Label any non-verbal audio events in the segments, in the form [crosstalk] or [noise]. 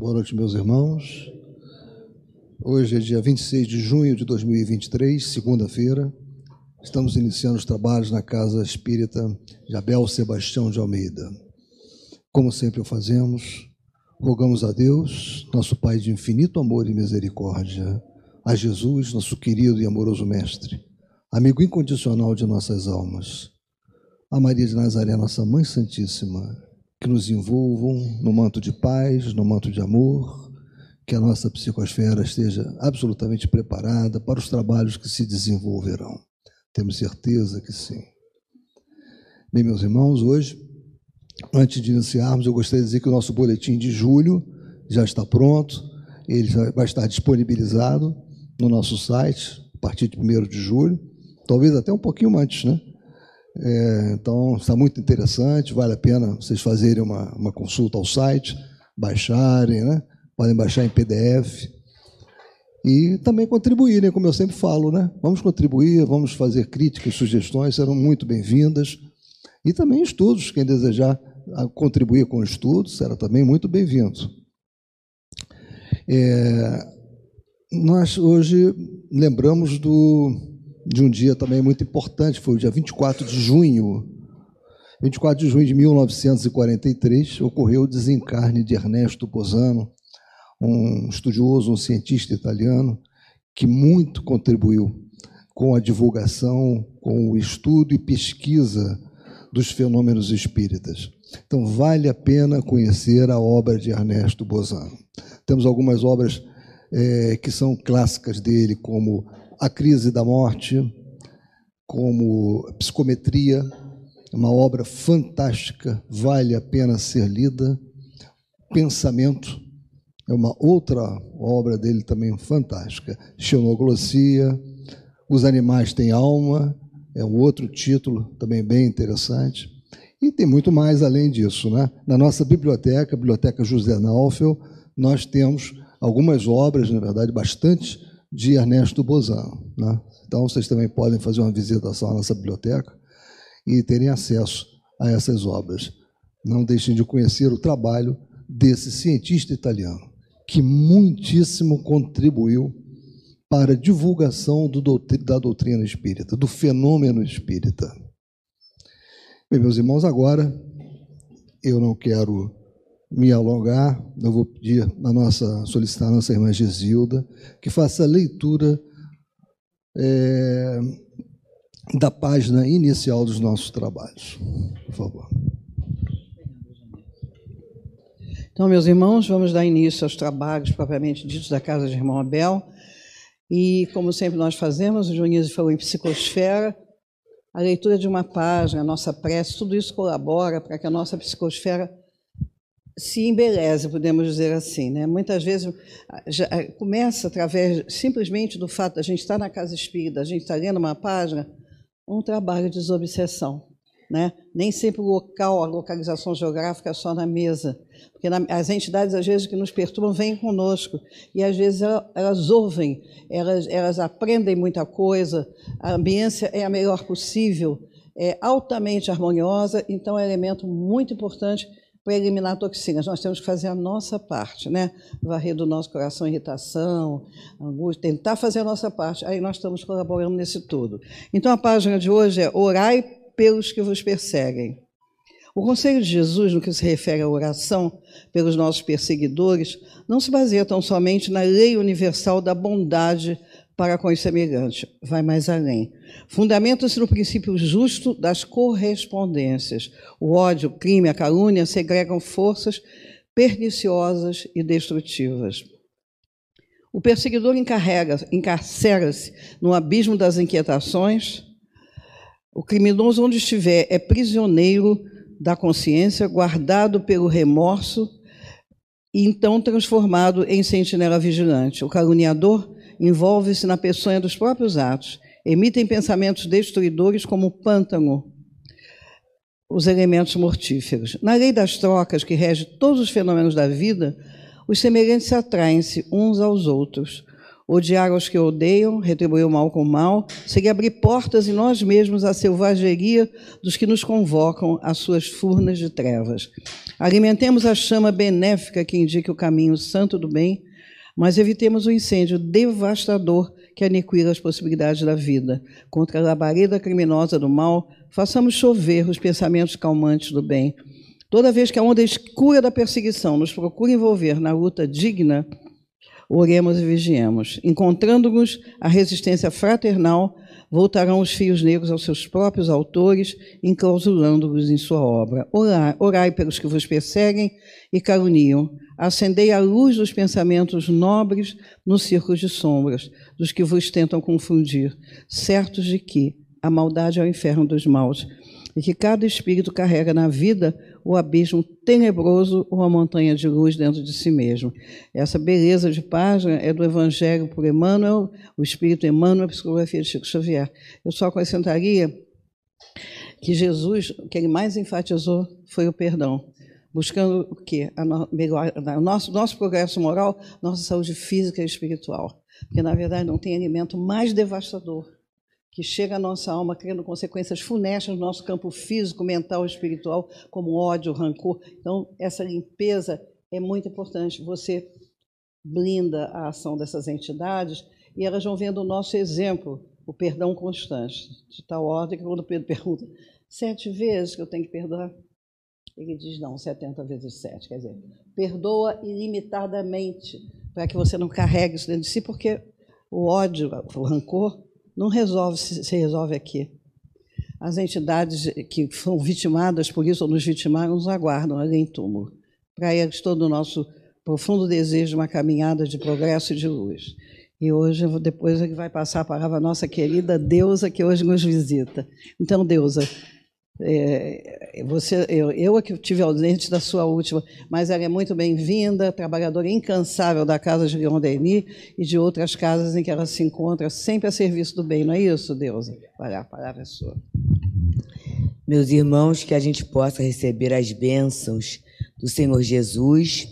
Boa noite, meus irmãos. Hoje é dia 26 de junho de 2023, segunda-feira. Estamos iniciando os trabalhos na Casa Espírita de Abel Sebastião de Almeida. Como sempre o fazemos, rogamos a Deus, nosso Pai de infinito amor e misericórdia, a Jesus, nosso querido e amoroso Mestre, amigo incondicional de nossas almas, a Maria de Nazaré, nossa Mãe Santíssima, que nos envolvam no manto de paz, no manto de amor, que a nossa psicosfera esteja absolutamente preparada para os trabalhos que se desenvolverão. Temos certeza que sim. Bem, meus irmãos, hoje, antes de iniciarmos, eu gostaria de dizer que o nosso boletim de julho já está pronto, ele vai estar disponibilizado no nosso site a partir de 1 de julho, talvez até um pouquinho antes, né? É, então, está muito interessante, vale a pena vocês fazerem uma, uma consulta ao site, baixarem, né? podem baixar em PDF e também contribuírem, como eu sempre falo, né? Vamos contribuir, vamos fazer críticas, sugestões, serão muito bem-vindas. E também estudos, quem desejar contribuir com estudos, será também muito bem-vindo. É, nós hoje lembramos do de um dia também muito importante, foi o dia 24 de junho. 24 de junho de 1943 ocorreu o desencarne de Ernesto Posano, um estudioso, um cientista italiano que muito contribuiu com a divulgação, com o estudo e pesquisa dos fenômenos espíritas. Então, vale a pena conhecer a obra de Ernesto Bozano. Temos algumas obras é, que são clássicas dele, como a Crise da Morte, como Psicometria, uma obra fantástica, vale a pena ser lida. Pensamento, é uma outra obra dele também fantástica. Xenoglossia, Os Animais Têm Alma, é um outro título também bem interessante. E tem muito mais além disso. Né? Na nossa biblioteca, Biblioteca José Naufel, nós temos algumas obras, na verdade, bastante de Ernesto Bozan. Né? Então, vocês também podem fazer uma visitação à nossa biblioteca e terem acesso a essas obras. Não deixem de conhecer o trabalho desse cientista italiano, que muitíssimo contribuiu para a divulgação do, da doutrina espírita, do fenômeno espírita. Bem, meus irmãos, agora eu não quero me alongar, eu vou pedir a nossa, solicitar a nossa irmã Gesilda que faça a leitura é, da página inicial dos nossos trabalhos. Por favor. Então, meus irmãos, vamos dar início aos trabalhos propriamente ditos da Casa de Irmão Abel. E, como sempre nós fazemos, o Dionísio falou em psicosfera, a leitura de uma página, a nossa prece, tudo isso colabora para que a nossa psicosfera se embeleze, podemos dizer assim. Né? Muitas vezes já, começa através simplesmente do fato de a gente estar na casa espírita, a gente estar lendo uma página, um trabalho de desobsessão. Né? Nem sempre o local, a localização geográfica é só na mesa, porque na, as entidades às vezes que nos perturbam vêm conosco e às vezes elas, elas ouvem, elas, elas aprendem muita coisa, a ambiência é a melhor possível, é altamente harmoniosa, então é um elemento muito importante para eliminar toxinas. Nós temos que fazer a nossa parte, né? Varrer do nosso coração irritação, angústia, tentar fazer a nossa parte. Aí nós estamos colaborando nesse tudo. Então a página de hoje é Orai pelos que vos perseguem. O conselho de Jesus, no que se refere à oração pelos nossos perseguidores, não se baseia tão somente na lei universal da bondade para com os semelhantes. Vai mais além. Fundamenta-se no princípio justo das correspondências. O ódio, o crime, a calúnia segregam forças perniciosas e destrutivas. O perseguidor encarcera-se no abismo das inquietações. O criminoso, onde estiver, é prisioneiro da consciência, guardado pelo remorso e então transformado em sentinela vigilante. O caluniador envolve-se na peçonha dos próprios atos, emitem pensamentos destruidores como o pântano, os elementos mortíferos. Na lei das trocas, que rege todos os fenômenos da vida, os semelhantes atraem-se uns aos outros. odiar os que odeiam, retribuir o mal com o mal, seria abrir portas em nós mesmos à selvageria dos que nos convocam às suas furnas de trevas. Alimentemos a chama benéfica que indica o caminho santo do bem, mas evitemos o incêndio devastador que aniquila as possibilidades da vida. Contra a labareda criminosa do mal, façamos chover os pensamentos calmantes do bem. Toda vez que a onda escura da perseguição nos procura envolver na luta digna, oremos e vigiemos. Encontrando-nos a resistência fraternal, voltarão os fios negros aos seus próprios autores, enclausulando-os em sua obra. Orai, orai pelos que vos perseguem e caluniam. Acendei a luz dos pensamentos nobres nos círculos de sombras, dos que vos tentam confundir, certos de que a maldade é o inferno dos maus e que cada espírito carrega na vida o abismo tenebroso ou a montanha de luz dentro de si mesmo. Essa beleza de página é do Evangelho por Emmanuel, o Espírito Emmanuel, a psicografia de Chico Xavier. Eu só acrescentaria que Jesus, o que ele mais enfatizou foi o perdão, buscando o quê? A no, melhor, a nosso, nosso progresso moral, nossa saúde física e espiritual. Porque, na verdade, não tem alimento mais devastador que chega à nossa alma criando consequências funestas no nosso campo físico, mental espiritual, como ódio, rancor. Então, essa limpeza é muito importante. Você blinda a ação dessas entidades e elas vão vendo o nosso exemplo, o perdão constante, de tal ordem que quando Pedro pergunta, sete vezes que eu tenho que perdoar? Ele diz, não, 70 vezes sete. Quer dizer, perdoa ilimitadamente, para que você não carregue isso dentro de si, porque o ódio, o rancor, não resolve se, resolve aqui. As entidades que foram vitimadas por isso ou nos vitimaram nos aguardam ali em túmulo. Para eles, todo o nosso profundo desejo de uma caminhada de progresso e de luz. E hoje, depois, ele vai passar a palavra à nossa querida Deusa, que hoje nos visita. Então, Deusa, é, você, eu, eu é que tive ausente da sua última, mas ela é muito bem-vinda, trabalhadora incansável da Casa de Leon Denis e de outras casas em que ela se encontra, sempre a serviço do bem, não é isso, Deus? Olha, a palavra é sua. Meus irmãos, que a gente possa receber as bênçãos do Senhor Jesus,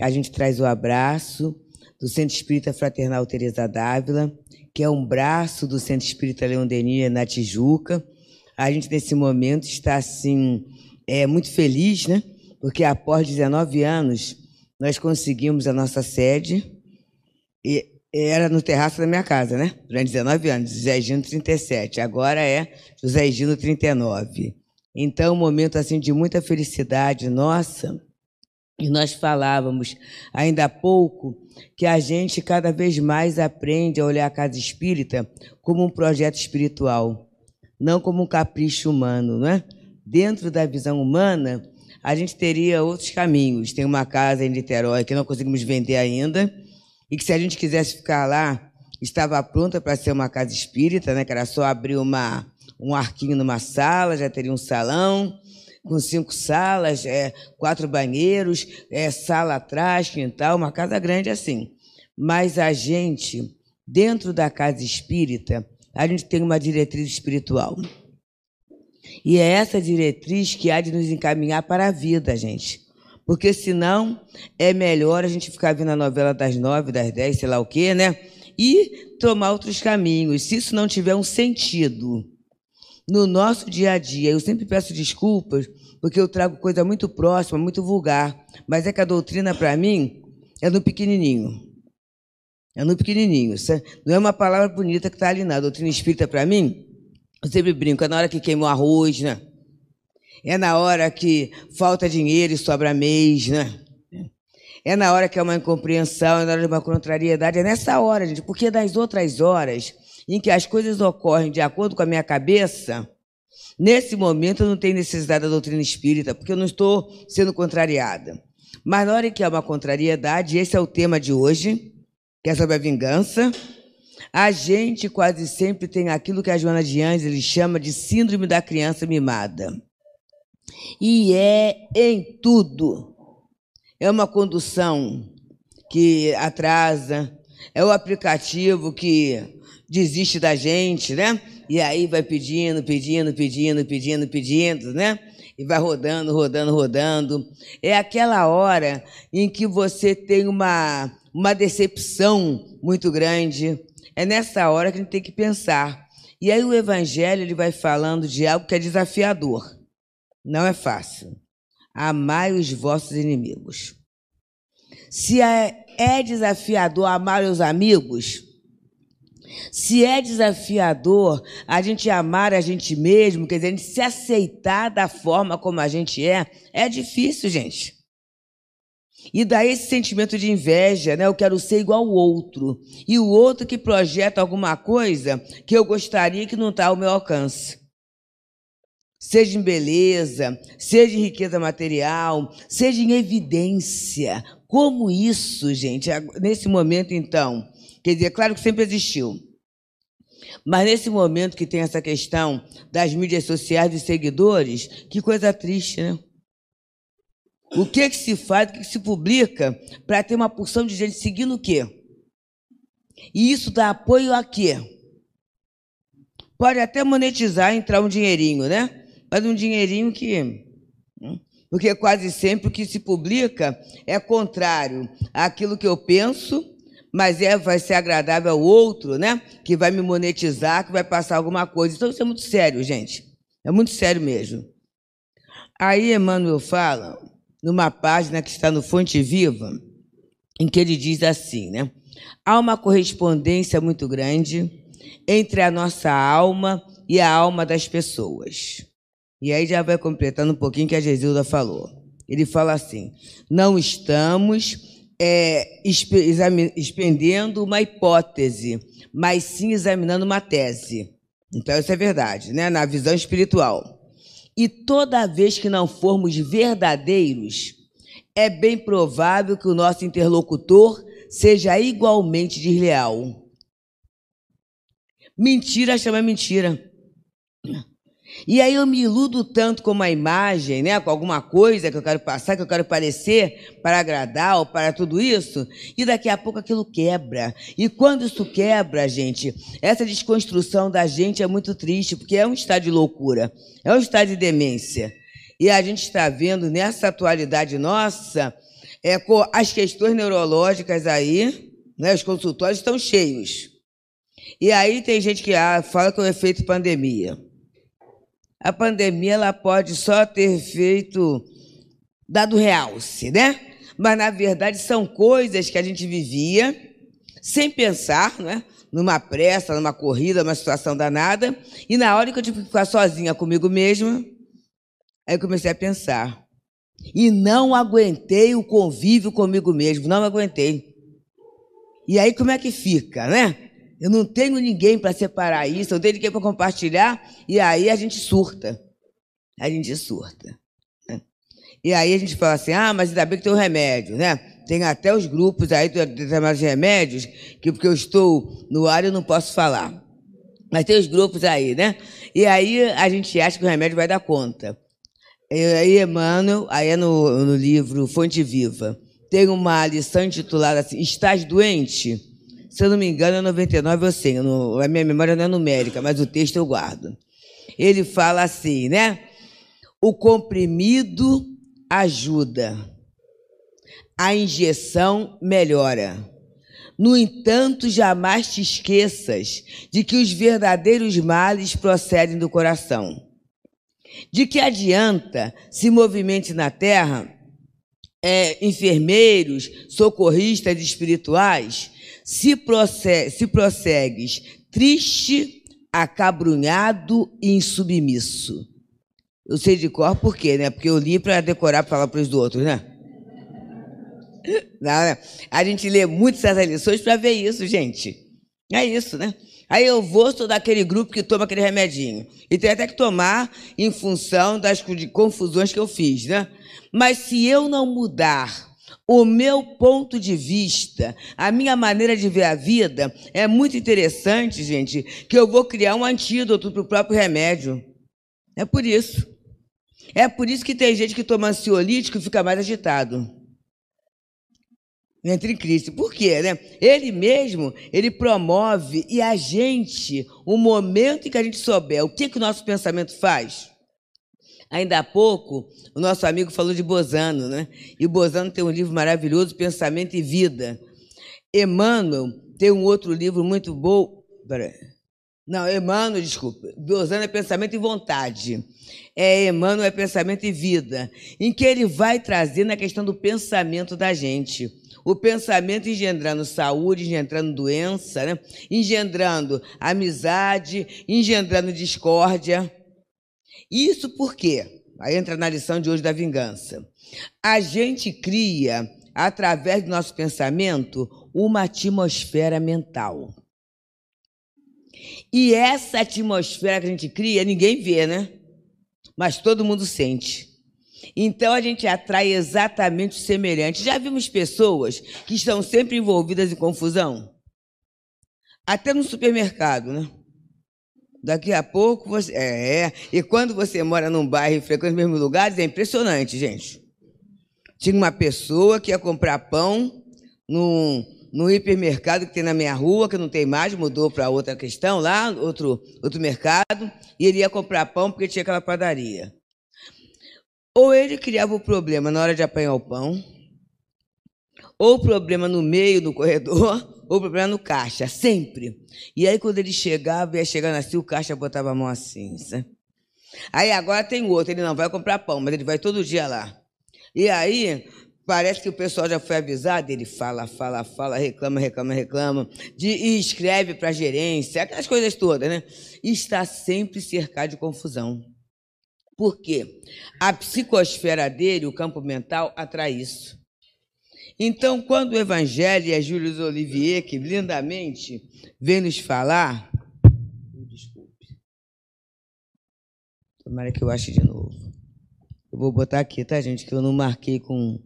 a gente traz o abraço do Centro Espírita Fraternal Teresa Dávila, que é um braço do Centro Espírita Leon Denis na Tijuca, a gente, nesse momento, está assim, é, muito feliz, né? Porque após 19 anos, nós conseguimos a nossa sede. E era no terraço da minha casa, né? Durante 19 anos, José Gino 37. Agora é José Gino 39. Então, um momento assim de muita felicidade nossa. E nós falávamos ainda há pouco que a gente cada vez mais aprende a olhar a casa espírita como um projeto espiritual não como um capricho humano, não é? Dentro da visão humana, a gente teria outros caminhos. Tem uma casa em Niterói que não conseguimos vender ainda, e que se a gente quisesse ficar lá, estava pronta para ser uma casa espírita, né? que era só abrir uma, um arquinho numa sala, já teria um salão, com cinco salas, é, quatro banheiros, é, sala atrás, quintal, uma casa grande assim. Mas a gente, dentro da casa espírita, a gente tem uma diretriz espiritual. E é essa diretriz que há de nos encaminhar para a vida, gente. Porque senão é melhor a gente ficar vendo a novela das nove, das dez, sei lá o quê, né? E tomar outros caminhos. Se isso não tiver um sentido no nosso dia a dia, eu sempre peço desculpas, porque eu trago coisa muito próxima, muito vulgar. Mas é que a doutrina, para mim, é no pequenininho. É no pequenininho. Não é uma palavra bonita que está ali na doutrina espírita para mim. Eu sempre brinco, é na hora que queimou arroz, né? É na hora que falta dinheiro e sobra mês, né? É na hora que é uma incompreensão, é na hora de uma contrariedade. É nessa hora, gente, porque das outras horas em que as coisas ocorrem de acordo com a minha cabeça, nesse momento eu não tenho necessidade da doutrina espírita, porque eu não estou sendo contrariada. Mas na hora em que é uma contrariedade, esse é o tema de hoje, que é sobre a vingança. A gente quase sempre tem aquilo que a Joana de Ângeles chama de síndrome da criança mimada. E é em tudo. É uma condução que atrasa, é o aplicativo que desiste da gente, né? E aí vai pedindo, pedindo, pedindo, pedindo, pedindo, né? E vai rodando, rodando, rodando. É aquela hora em que você tem uma uma decepção muito grande. É nessa hora que a gente tem que pensar. E aí o Evangelho ele vai falando de algo que é desafiador. Não é fácil. Amai os vossos inimigos. Se é, é desafiador amar os amigos, se é desafiador a gente amar a gente mesmo, quer dizer, a gente se aceitar da forma como a gente é, é difícil, gente. E daí esse sentimento de inveja, né? Eu quero ser igual ao outro. E o outro que projeta alguma coisa que eu gostaria que não está ao meu alcance. Seja em beleza, seja em riqueza material, seja em evidência. Como isso, gente, nesse momento então, quer dizer, claro que sempre existiu. Mas nesse momento que tem essa questão das mídias sociais dos seguidores, que coisa triste, né? O que, que se faz, o que, que se publica para ter uma porção de gente seguindo o quê? E isso dá apoio a quê? Pode até monetizar, entrar um dinheirinho, né? Mas um dinheirinho que. Hum, porque quase sempre o que se publica é contrário àquilo que eu penso, mas é, vai ser agradável ao outro, né? Que vai me monetizar, que vai passar alguma coisa. Então isso é muito sério, gente. É muito sério mesmo. Aí Emmanuel fala numa página que está no Fonte Viva, em que ele diz assim, né? Há uma correspondência muito grande entre a nossa alma e a alma das pessoas. E aí já vai completando um pouquinho que a Gesilda falou. Ele fala assim: não estamos é, expendendo uma hipótese, mas sim examinando uma tese. Então, isso é verdade, né? na visão espiritual. E toda vez que não formos verdadeiros, é bem provável que o nosso interlocutor seja igualmente desleal. Mentira chama mentira. E aí eu me iludo tanto com uma imagem, né, com alguma coisa que eu quero passar, que eu quero parecer para agradar ou para tudo isso, e daqui a pouco aquilo quebra. E quando isso quebra, gente, essa desconstrução da gente é muito triste, porque é um estado de loucura, é um estado de demência. E a gente está vendo nessa atualidade nossa, é, com as questões neurológicas aí, né, os consultórios estão cheios. E aí tem gente que ah, fala que é o efeito pandemia a pandemia ela pode só ter feito dado realce, né? Mas na verdade são coisas que a gente vivia sem pensar, né? Numa pressa, numa corrida, numa situação danada, e na hora que eu tive que ficar sozinha comigo mesma, aí eu comecei a pensar. E não aguentei o convívio comigo mesmo, não aguentei. E aí como é que fica, né? Eu não tenho ninguém para separar isso, eu tenho ninguém para compartilhar, e aí a gente surta. A gente surta. Né? E aí a gente fala assim: ah, mas ainda bem que tem o um remédio, né? Tem até os grupos aí de determinados remédios, que porque eu estou no ar eu não posso falar. Mas tem os grupos aí, né? E aí a gente acha que o remédio vai dar conta. E aí, Emmanuel, aí é no, no livro Fonte Viva, tem uma lição intitulada assim: Estás doente? Se eu não me engano, é 99 ou 100. No, a minha memória não é numérica, mas o texto eu guardo. Ele fala assim, né? O comprimido ajuda, a injeção melhora. No entanto, jamais te esqueças de que os verdadeiros males procedem do coração. De que adianta se movimente na terra é, enfermeiros, socorristas espirituais se, prossegue, se prossegues triste, acabrunhado e insubmisso. Eu sei de cor por quê, né? Porque eu li para decorar para falar para os outros, né? Não, né? A gente lê muito essas lições para ver isso, gente. É isso, né? Aí eu vou, sou daquele grupo que toma aquele remedinho. E tem até que tomar em função das confusões que eu fiz, né? Mas se eu não mudar o meu ponto de vista, a minha maneira de ver a vida é muito interessante, gente, que eu vou criar um antídoto para o próprio remédio. É por isso. É por isso que tem gente que toma ansiolítico e fica mais agitado. Entra em crise. Por quê? Né? Ele mesmo, ele promove e a gente, o momento em que a gente souber o que, que o nosso pensamento faz, Ainda há pouco, o nosso amigo falou de Bozano, né? E o Bozano tem um livro maravilhoso, Pensamento e Vida. Emmanuel tem um outro livro muito bom. Não, Emmanuel, desculpa. Dosando é pensamento e vontade. É Emmanuel é pensamento e vida, em que ele vai trazer na questão do pensamento da gente. O pensamento engendrando saúde, engendrando doença, né? engendrando amizade, engendrando discórdia. Isso por quê? Aí entra na lição de hoje da vingança. A gente cria, através do nosso pensamento, uma atmosfera mental. E essa atmosfera que a gente cria, ninguém vê, né? Mas todo mundo sente. Então a gente atrai exatamente o semelhante. Já vimos pessoas que estão sempre envolvidas em confusão? Até no supermercado, né? Daqui a pouco você. É. E quando você mora num bairro e frequenta os mesmos lugares, é impressionante, gente. Tinha uma pessoa que ia comprar pão num, no hipermercado que tem na minha rua, que não tem mais, mudou para outra questão lá, outro, outro mercado, e ele ia comprar pão porque tinha aquela padaria. Ou ele criava o problema na hora de apanhar o pão, ou problema no meio do corredor, [laughs] ou problema no caixa, sempre. E aí, quando ele chegava, ia chegando assim, o caixa botava a mão assim. Sabe? Aí agora tem outro, ele não vai comprar pão, mas ele vai todo dia lá. E aí, parece que o pessoal já foi avisado, ele fala, fala, fala, reclama, reclama, reclama, de, e escreve para a gerência, aquelas coisas todas, né? E está sempre cercado de confusão. Por quê? A psicosfera dele, o campo mental, atrai isso. Então, quando o Evangelho, é Júlio Olivier, que lindamente vem nos falar. Desculpe. Tomara que eu ache de novo. Eu vou botar aqui, tá, gente? Que eu não marquei com.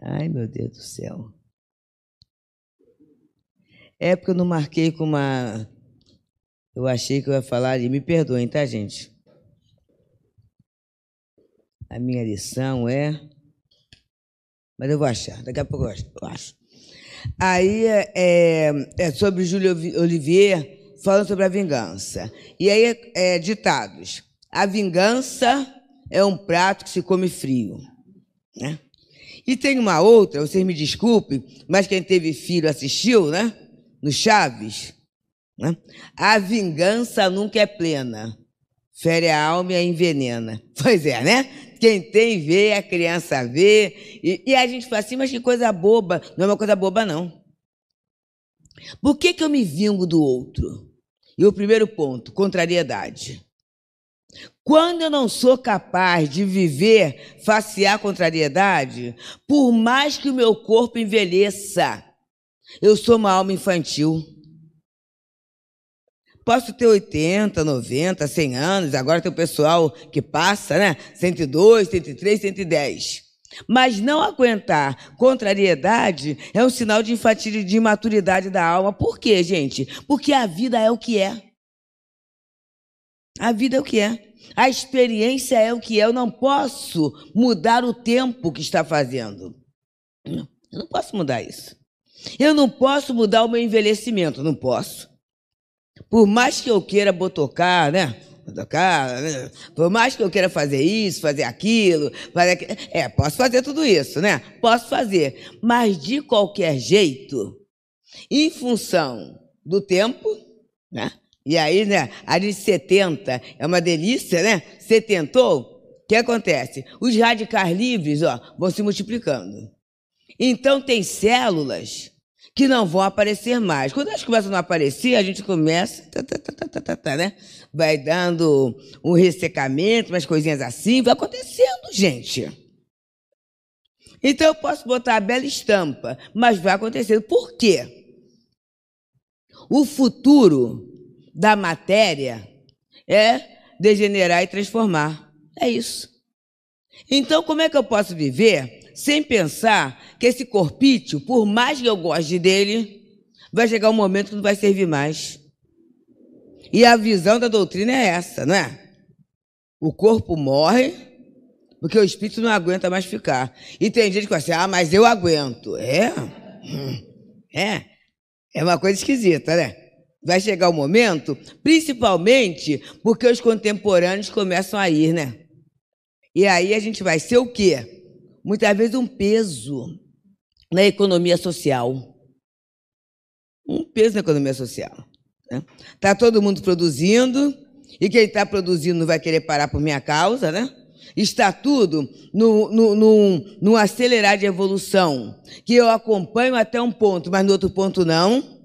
Ai, meu Deus do céu. É porque eu não marquei com uma. Eu achei que eu ia falar ali. Me perdoem, tá, gente? A minha lição é. Mas eu vou achar, daqui a pouco eu acho. Aí é, é, é sobre Júlio Olivier falando sobre a vingança. E aí é, é, ditados. A vingança é um prato que se come frio. Né? E tem uma outra, vocês me desculpem, mas quem teve filho assistiu, né? No Chaves. Né? A vingança nunca é plena. Fere a alma e a envenena. [laughs] Pois é, né? Quem tem, vê, a criança vê. E, e, a gente fala assim, mas que coisa boba. Não é uma coisa boba, não. Por que, que eu me vingo do outro? E o primeiro ponto, contrariedade. Quando eu não sou capaz de viver face à contrariedade, por mais que o meu corpo envelheça, eu sou uma alma infantil. Posso ter 80, 90, 100 anos, agora tem o pessoal que passa, né? 102, 103, 110. Mas não aguentar contrariedade é um sinal de infantilidade, de imaturidade da alma. Por quê, gente? Porque a vida é o que é. A vida é o que é. A experiência é o que é. Eu não posso mudar o tempo que está fazendo. Eu não posso mudar isso. Eu não posso mudar o meu envelhecimento. Não posso. Por mais que eu queira botocar, né? Botocar, né? Por mais que eu queira fazer isso, fazer aquilo, fazer aquilo. É, posso fazer tudo isso, né? Posso fazer. Mas de qualquer jeito, em função do tempo, né? E aí, né? A de 70 é uma delícia, né? Você tentou? O que acontece? Os radicais livres, ó, vão se multiplicando. Então, tem células que não vão aparecer mais. Quando elas começam a não aparecer, a gente começa, tá, tá, tá, tá, né? Vai dando um ressecamento, umas coisinhas assim, vai acontecendo, gente. Então eu posso botar a bela estampa, mas vai acontecendo. Por quê? O futuro da matéria é degenerar e transformar. É isso. Então, como é que eu posso viver sem pensar que esse corpício, por mais que eu goste dele, vai chegar um momento que não vai servir mais. E a visão da doutrina é essa, não é? O corpo morre porque o espírito não aguenta mais ficar. E tem gente que fala assim: ah, mas eu aguento. É? Hum. É. É uma coisa esquisita, né? Vai chegar o um momento, principalmente porque os contemporâneos começam a ir, né? E aí a gente vai ser o quê? Muitas vezes um peso na economia social. peso na economia social. Está né? Tá todo mundo produzindo, e quem está produzindo não vai querer parar por minha causa, né? Está tudo no, no, no, no acelerar de evolução, que eu acompanho até um ponto, mas no outro ponto não.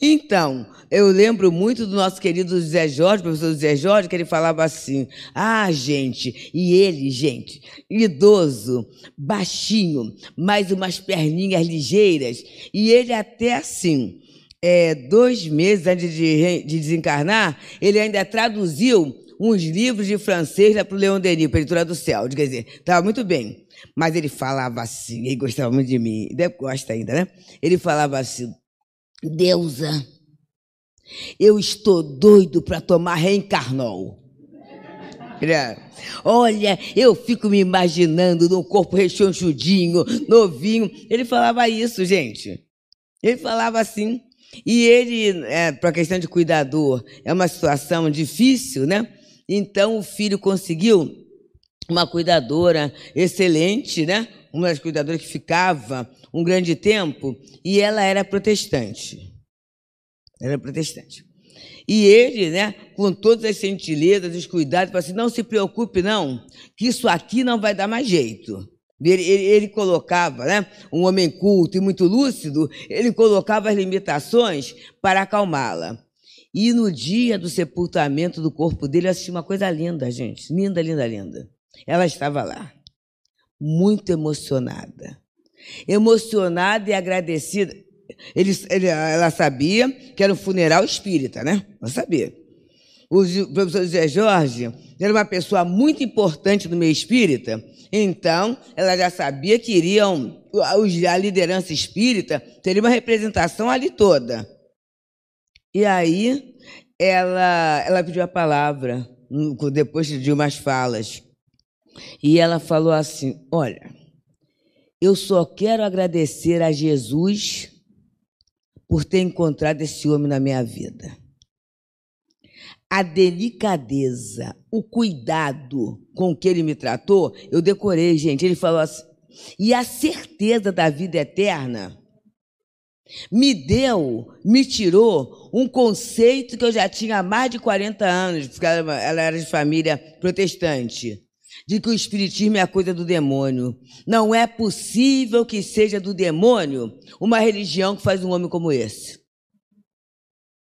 Então, eu lembro muito do nosso querido Zé Jorge, professor Zé Jorge, que ele falava assim: ah, gente, e ele, gente, idoso, baixinho, mais umas perninhas ligeiras, e ele até assim, é, dois meses antes de, de desencarnar, ele ainda traduziu uns livros de francês para o Leon Denis, para a editora do céu. Quer dizer, estava muito bem. Mas ele falava assim, ele gostava muito de mim, gosta ainda, né? Ele falava assim: Deusa, eu estou doido para tomar reencarnol. Olha, eu fico me imaginando num corpo rechonchudinho, novinho. Ele falava isso, gente. Ele falava assim. E ele, é, para a questão de cuidador, é uma situação difícil, né? Então o filho conseguiu uma cuidadora excelente, né? Uma das cuidadoras que ficava um grande tempo, e ela era protestante. Era protestante. E ele, né, com todas as gentilezas, os cuidados, falou assim: não se preocupe, não, que isso aqui não vai dar mais jeito. Ele, ele, ele, colocava, né, um homem culto e muito lúcido, ele colocava as limitações para acalmá-la. E no dia do sepultamento do corpo dele, eu assisti uma coisa linda, gente. Linda, linda, linda. Ela estava lá, muito emocionada emocionada e agradecida. Ele, ele, ela sabia que era um funeral espírita, né? Ela sabia. O professor José Jorge era uma pessoa muito importante no meio espírita, então ela já sabia que iriam, a liderança espírita teria uma representação ali toda. E aí ela, ela pediu a palavra, depois de umas falas. E ela falou assim: Olha, eu só quero agradecer a Jesus por ter encontrado esse homem na minha vida. A delicadeza, o cuidado com que ele me tratou, eu decorei, gente. Ele falou assim, e a certeza da vida eterna me deu, me tirou um conceito que eu já tinha há mais de 40 anos, porque ela, ela era de família protestante de que o Espiritismo é a coisa do demônio. Não é possível que seja do demônio uma religião que faz um homem como esse.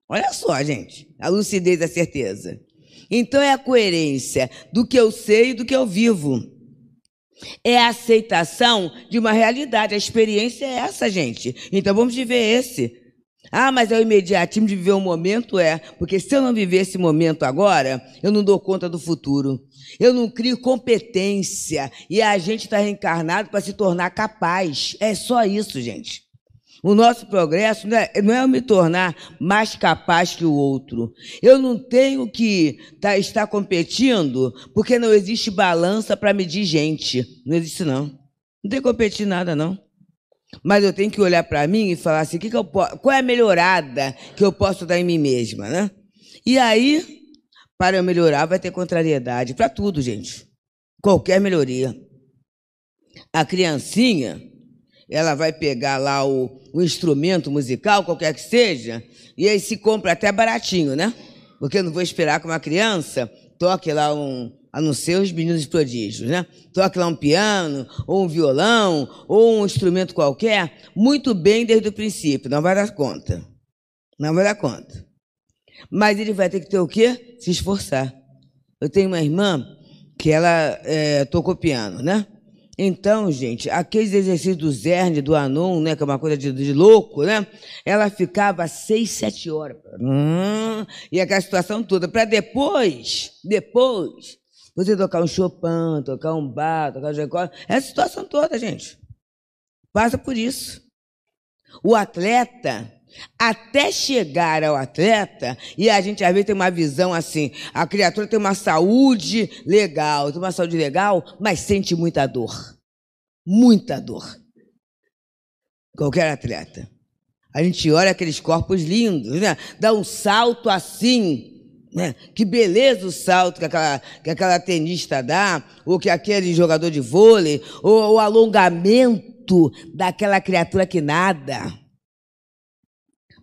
Olha só, gente, a lucidez da certeza. Então é a coerência do que eu sei e do que eu vivo. É a aceitação de uma realidade. A experiência é essa, gente. Então vamos viver esse. Ah, mas é o imediatismo de viver o momento? É, porque se eu não viver esse momento agora, eu não dou conta do futuro. Eu não crio competência. E a gente está reencarnado para se tornar capaz. É só isso, gente. O nosso progresso não é, não é eu me tornar mais capaz que o outro. Eu não tenho que tá, estar competindo porque não existe balança para medir gente. Não existe, não. Não tem que competir nada, não. Mas eu tenho que olhar para mim e falar assim, que que eu qual é a melhorada que eu posso dar em mim mesma, né? E aí, para eu melhorar, vai ter contrariedade para tudo, gente. Qualquer melhoria. A criancinha, ela vai pegar lá o, o instrumento musical, qualquer que seja, e aí se compra até baratinho, né? Porque eu não vou esperar que uma criança toque lá um, a não ser os meninos prodígios, né? Toque lá um piano, ou um violão, ou um instrumento qualquer, muito bem desde o princípio, não vai dar conta. Não vai dar conta. Mas ele vai ter que ter o quê? Se esforçar. Eu tenho uma irmã que ela é, tocou piano, né? Então, gente, aqueles exercícios do Zerne, do Anon, né, que é uma coisa de, de louco, né? Ela ficava seis, sete horas. Hum, e aquela situação toda. Para depois, depois, você tocar um Chopin, tocar um bar, tocar um Jacó, é a situação toda, gente. Passa por isso. O atleta, até chegar ao atleta, e a gente às vezes tem uma visão assim, a criatura tem uma saúde legal, tem uma saúde legal, mas sente muita dor. Muita dor. Qualquer atleta. A gente olha aqueles corpos lindos, né? Dá um salto assim, né? Que beleza o salto que aquela, que aquela tenista dá, ou que aquele jogador de vôlei, ou o alongamento daquela criatura que nada.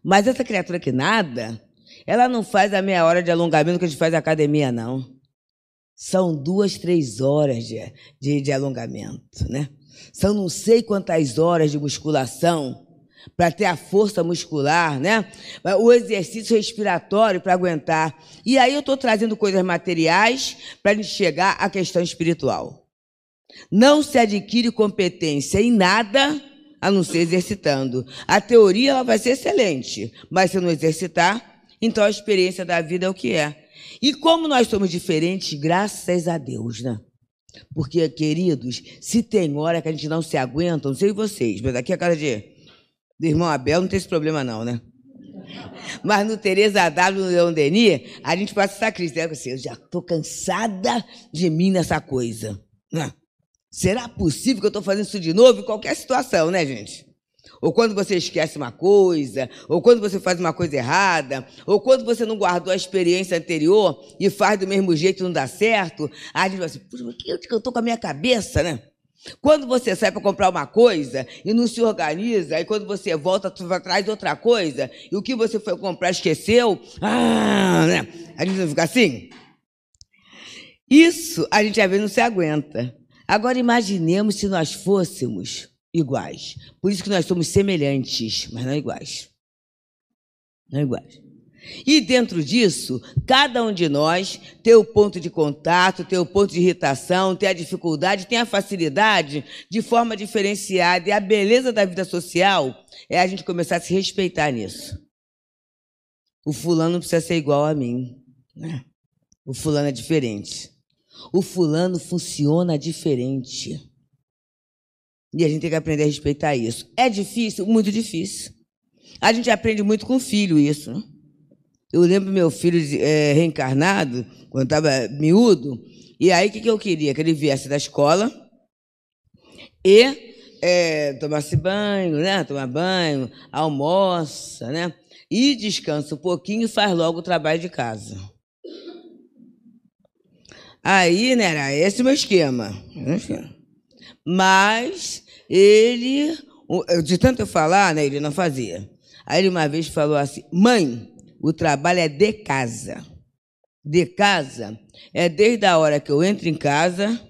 Mas essa criatura que nada, ela não faz a meia hora de alongamento que a gente faz na academia, não. São duas, três horas de, de, de alongamento, né? São não sei quantas horas de musculação para ter a força muscular, né? O exercício respiratório para aguentar. E aí eu estou trazendo coisas materiais para a gente chegar à questão espiritual. Não se adquire competência em nada a não ser exercitando. A teoria ela vai ser excelente, mas se não exercitar, então a experiência da vida é o que é. E como nós somos diferentes, graças a Deus, né? Porque, queridos, se tem hora que a gente não se aguenta, não sei vocês, mas aqui a casa de do irmão Abel não tem esse problema, não, né? Mas no Tereza W, no Leão Denis, a gente passa essa crise. Né? Assim, eu já estou cansada de mim nessa coisa. Né? Será possível que eu estou fazendo isso de novo em qualquer situação, né, gente? Ou quando você esquece uma coisa, ou quando você faz uma coisa errada, ou quando você não guardou a experiência anterior e faz do mesmo jeito e não dá certo, a gente vai assim, o que eu estou com a minha cabeça, né? Quando você sai para comprar uma coisa e não se organiza, aí quando você volta, atrás outra coisa, e o que você foi comprar esqueceu, ah, né? a gente fica assim? Isso a gente às vezes não se aguenta. Agora imaginemos se nós fôssemos iguais. Por isso que nós somos semelhantes, mas não iguais. Não iguais. E dentro disso, cada um de nós tem o ponto de contato, tem o ponto de irritação, tem a dificuldade, tem a facilidade de forma diferenciada. E a beleza da vida social é a gente começar a se respeitar nisso. O fulano não precisa ser igual a mim. Né? O fulano é diferente. O fulano funciona diferente. E a gente tem que aprender a respeitar isso. É difícil? Muito difícil. A gente aprende muito com o filho isso. Né? Eu lembro meu filho é, reencarnado, quando estava miúdo, e aí o que, que eu queria? Que ele viesse da escola e é, tomasse banho, né? Tomar banho, almoça, né? E descansa um pouquinho e faz logo o trabalho de casa. Aí, né, era esse o meu esquema. Mas ele, de tanto eu falar, né, ele não fazia. Aí ele uma vez falou assim: mãe, o trabalho é de casa. De casa é desde a hora que eu entro em casa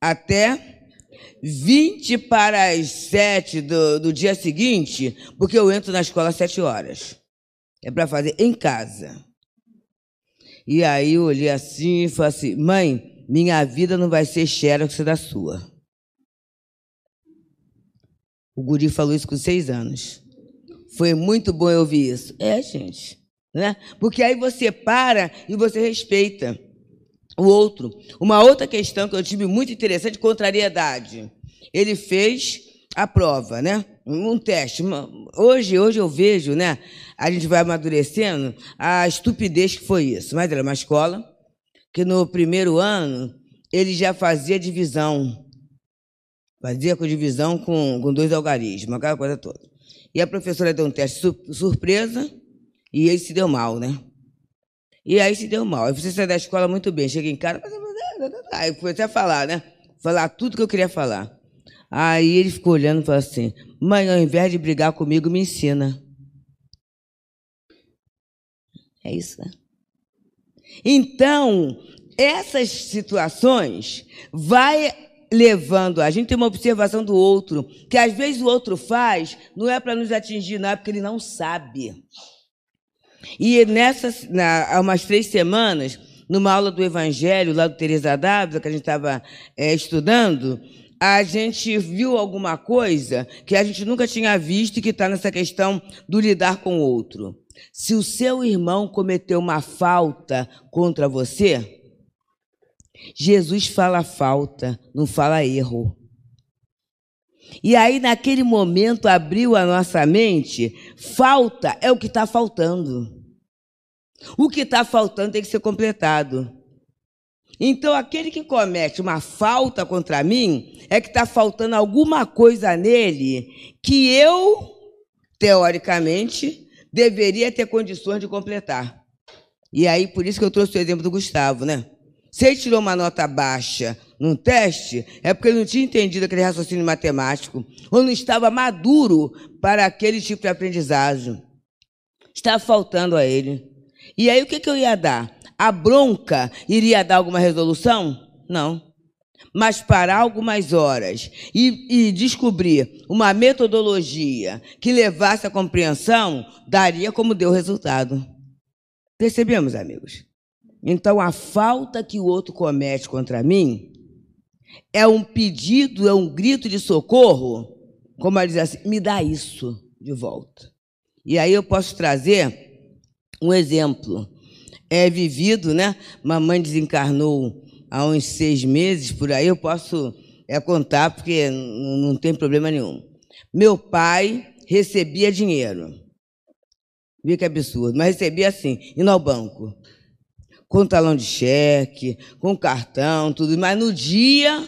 até 20 para as 7 do, do dia seguinte, porque eu entro na escola às 7 horas. É para fazer em casa. E aí eu olhei assim e falei assim: mãe, minha vida não vai ser xerox da sua. O guri falou isso com seis anos. Foi muito bom eu ouvir isso. É, gente. Né? Porque aí você para e você respeita o outro. Uma outra questão que eu tive muito interessante, contrariedade. Ele fez a prova, né? Um teste. Hoje, hoje eu vejo, né? A gente vai amadurecendo a estupidez que foi isso. Mas era uma escola que no primeiro ano ele já fazia divisão. Fazia com divisão com, com dois algarismos, aquela coisa toda. E a professora deu um teste surpresa e ele se deu mal, né? E aí se deu mal. Aí você saiu da escola muito bem, chega em casa, aí comecei a falar, né? Falar tudo que eu queria falar. Aí ele ficou olhando e falou assim: Mãe, ao invés de brigar comigo, me ensina. É isso, né? Então, essas situações vai levando a gente tem uma observação do outro, que às vezes o outro faz, não é para nos atingir, não, é porque ele não sabe. E nessas, na, há umas três semanas, numa aula do Evangelho, lá do Teresa Dávila, que a gente estava é, estudando, a gente viu alguma coisa que a gente nunca tinha visto e que está nessa questão do lidar com o outro. Se o seu irmão cometeu uma falta contra você, Jesus fala falta, não fala erro. E aí, naquele momento, abriu a nossa mente. Falta é o que está faltando. O que está faltando tem que ser completado. Então, aquele que comete uma falta contra mim é que está faltando alguma coisa nele que eu, teoricamente, deveria ter condições de completar. E aí, por isso que eu trouxe o exemplo do Gustavo, né? Se ele tirou uma nota baixa num teste, é porque ele não tinha entendido aquele raciocínio matemático, ou não estava maduro para aquele tipo de aprendizagem. Estava faltando a ele. E aí o que, que eu ia dar? A bronca iria dar alguma resolução? Não. Mas parar algumas horas e, e descobrir uma metodologia que levasse à compreensão, daria como deu resultado. Percebemos, amigos? Então, a falta que o outro comete contra mim é um pedido, é um grito de socorro, como ela diz assim: me dá isso de volta. E aí eu posso trazer um exemplo. É vivido, né? Mamãe desencarnou há uns seis meses, por aí eu posso é, contar, porque não tem problema nenhum. Meu pai recebia dinheiro. Vê que absurdo, mas recebia assim, indo ao banco com talão de cheque, com cartão, tudo. Mas no dia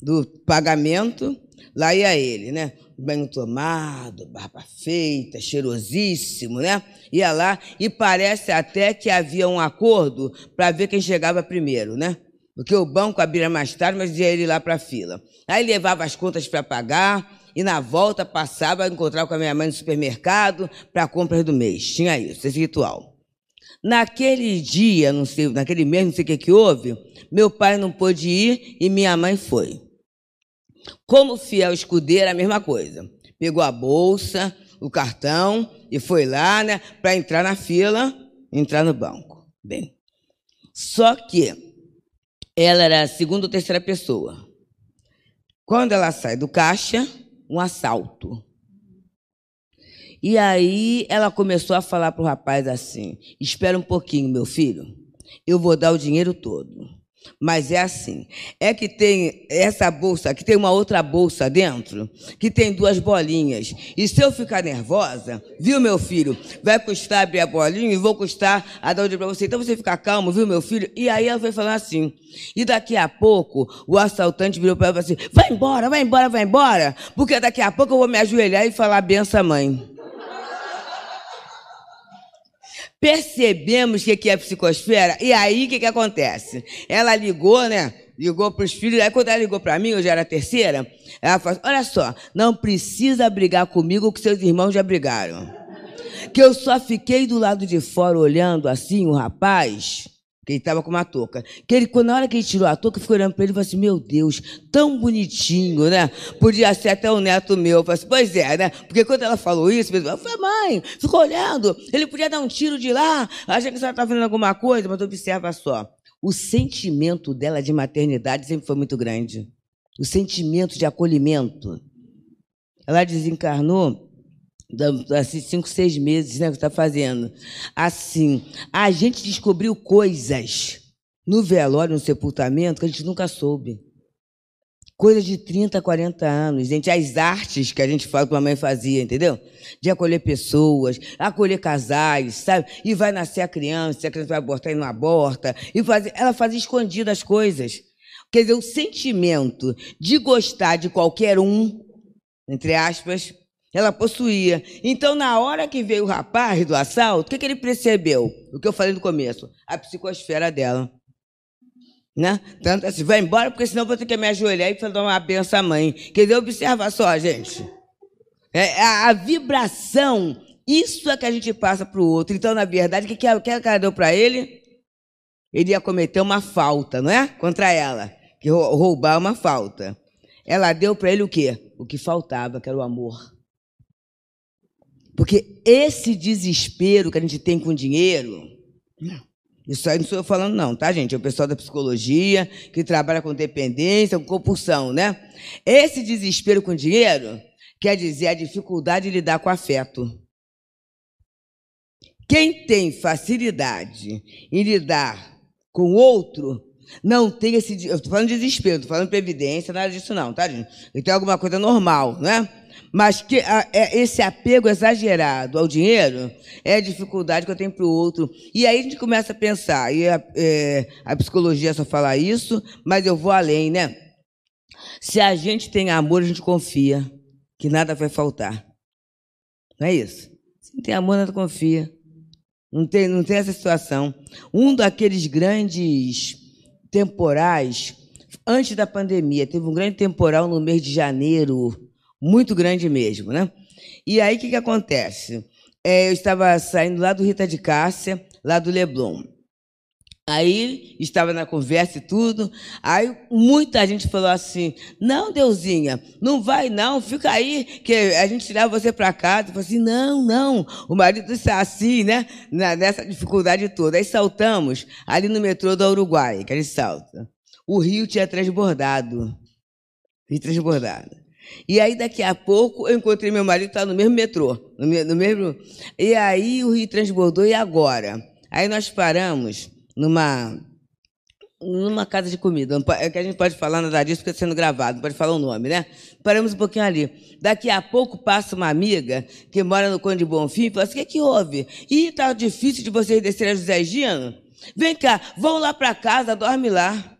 do pagamento, lá ia ele, né? Banho tomado, barba feita, cheirosíssimo, né? Ia lá e parece até que havia um acordo para ver quem chegava primeiro, né? Porque o banco abria mais tarde, mas ia ele lá para a fila. Aí levava as contas para pagar e na volta passava a encontrar com a minha mãe no supermercado para compras do mês. Tinha isso, esse ritual. Naquele dia, não sei, naquele mês, não sei o que, que houve, meu pai não pôde ir e minha mãe foi. Como fiel escudeiro, a mesma coisa. Pegou a bolsa, o cartão e foi lá, né, para entrar na fila, entrar no banco. Bem, só que ela era a segunda ou terceira pessoa. Quando ela sai do caixa, um assalto. E aí ela começou a falar para o rapaz assim: Espera um pouquinho, meu filho, eu vou dar o dinheiro todo. Mas é assim, é que tem essa bolsa, que tem uma outra bolsa dentro, que tem duas bolinhas. E se eu ficar nervosa, viu, meu filho, vai custar abrir a bolinha e vou custar a dar o dinheiro para você. Então você fica calmo, viu, meu filho? E aí ela foi falar assim. E daqui a pouco, o assaltante virou para ela e falou assim: vai embora, vai embora, vai embora, porque daqui a pouco eu vou me ajoelhar e falar benção, mãe. Percebemos que aqui é psicosfera, e aí o que, que acontece? Ela ligou, né? Ligou para os filhos, aí quando ela ligou para mim, eu já era terceira, ela falou: assim, olha só, não precisa brigar comigo que seus irmãos já brigaram. Que eu só fiquei do lado de fora olhando assim, o rapaz, que ele estava com uma touca. Que ele, na hora que ele tirou a touca, ficou olhando para ele e falou assim: Meu Deus, tão bonitinho, né? Podia ser até o neto meu. Eu falei assim, pois é, né? Porque quando ela falou isso, eu falei, mãe, ficou olhando, ele podia dar um tiro de lá, achei que você estava fazendo alguma coisa, mas observa só. O sentimento dela de maternidade sempre foi muito grande. O sentimento de acolhimento. Ela desencarnou assim, cinco, seis meses, né, que está fazendo. Assim, a gente descobriu coisas no velório, no sepultamento, que a gente nunca soube. Coisa de 30, 40 anos, gente. As artes que a gente fala que a mãe fazia, entendeu? De acolher pessoas, acolher casais, sabe? E vai nascer a criança, a criança vai abortar e não aborta. E faz, ela fazia escondidas as coisas. Quer dizer, o sentimento de gostar de qualquer um, entre aspas, ela possuía. Então, na hora que veio o rapaz do assalto, o que, que ele percebeu? O que eu falei no começo? A psicosfera dela. Né? Tanto assim, vai embora, porque senão vou ter que me ajoelhar e dar uma benção à mãe. Quer dizer, observa só, gente. É, a, a, vibração, isso é que a gente passa para o outro. Então, na verdade, o que, que, a, que ela deu para ele? Ele ia cometer uma falta, não é? Contra ela. Que roubar uma falta. Ela deu para ele o quê? O que faltava, que era o amor. Porque esse desespero que a gente tem com dinheiro, isso aí não estou falando, não, tá, gente? É o pessoal da psicologia que trabalha com dependência, com compulsão, né? Esse desespero com dinheiro quer dizer a dificuldade de lidar com afeto. Quem tem facilidade em lidar com outro não tem esse. Eu estou falando de desespero, estou falando de previdência, nada disso, não, tá, gente? Então é alguma coisa normal, né? Mas que a, é, esse apego exagerado ao dinheiro é a dificuldade que eu tenho para o outro. E aí a gente começa a pensar, e a, é, a psicologia só fala isso, mas eu vou além, né? Se a gente tem amor, a gente confia que nada vai faltar. Não é isso? Se não tem amor, nada confia. Não tem, não tem essa situação. Um daqueles grandes temporais, antes da pandemia, teve um grande temporal no mês de janeiro, muito grande mesmo, né? E aí o que, que acontece? é, eu estava saindo lá do Rita de Cássia, lá do Leblon. Aí estava na conversa e tudo. Aí muita gente falou assim: Não, Deusinha, não vai não, fica aí, que a gente tirar você para casa. Eu falei assim: Não, não. O marido está assim, né? Nessa dificuldade toda. Aí saltamos ali no metrô do Uruguai, que ele salta. O rio tinha transbordado. Transbordado. E aí, daqui a pouco, eu encontrei meu marido, está no mesmo metrô. No, no mesmo... E aí, o rio transbordou, e agora? Aí nós paramos numa numa casa de comida, é que a gente pode falar nada disso porque está sendo gravado, não pode falar o nome, né? Paramos um pouquinho ali. Daqui a pouco passa uma amiga que mora no Conde Bonfim e fala assim, o que, é que houve? Ih, tá difícil de vocês descerem a José Gino? Vem cá, vão lá para casa, dorme lá.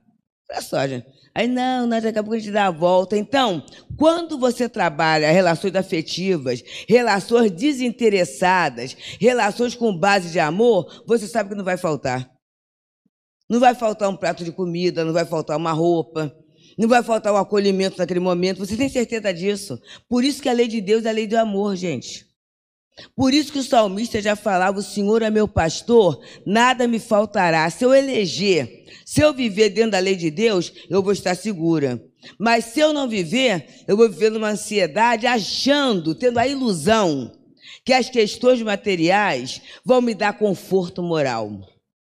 Olha só, gente. Aí, não, nós daqui a pouco a gente dá a volta. Então, quando você trabalha relações afetivas, relações desinteressadas, relações com base de amor, você sabe que não vai faltar. Não vai faltar um prato de comida, não vai faltar uma roupa, não vai faltar um acolhimento naquele momento. Você tem certeza disso? Por isso que a lei de Deus é a lei do amor, gente. Por isso que o salmista já falava: O Senhor é meu pastor, nada me faltará. Se eu eleger, se eu viver dentro da lei de Deus, eu vou estar segura. Mas se eu não viver, eu vou viver numa ansiedade, achando, tendo a ilusão que as questões materiais vão me dar conforto moral.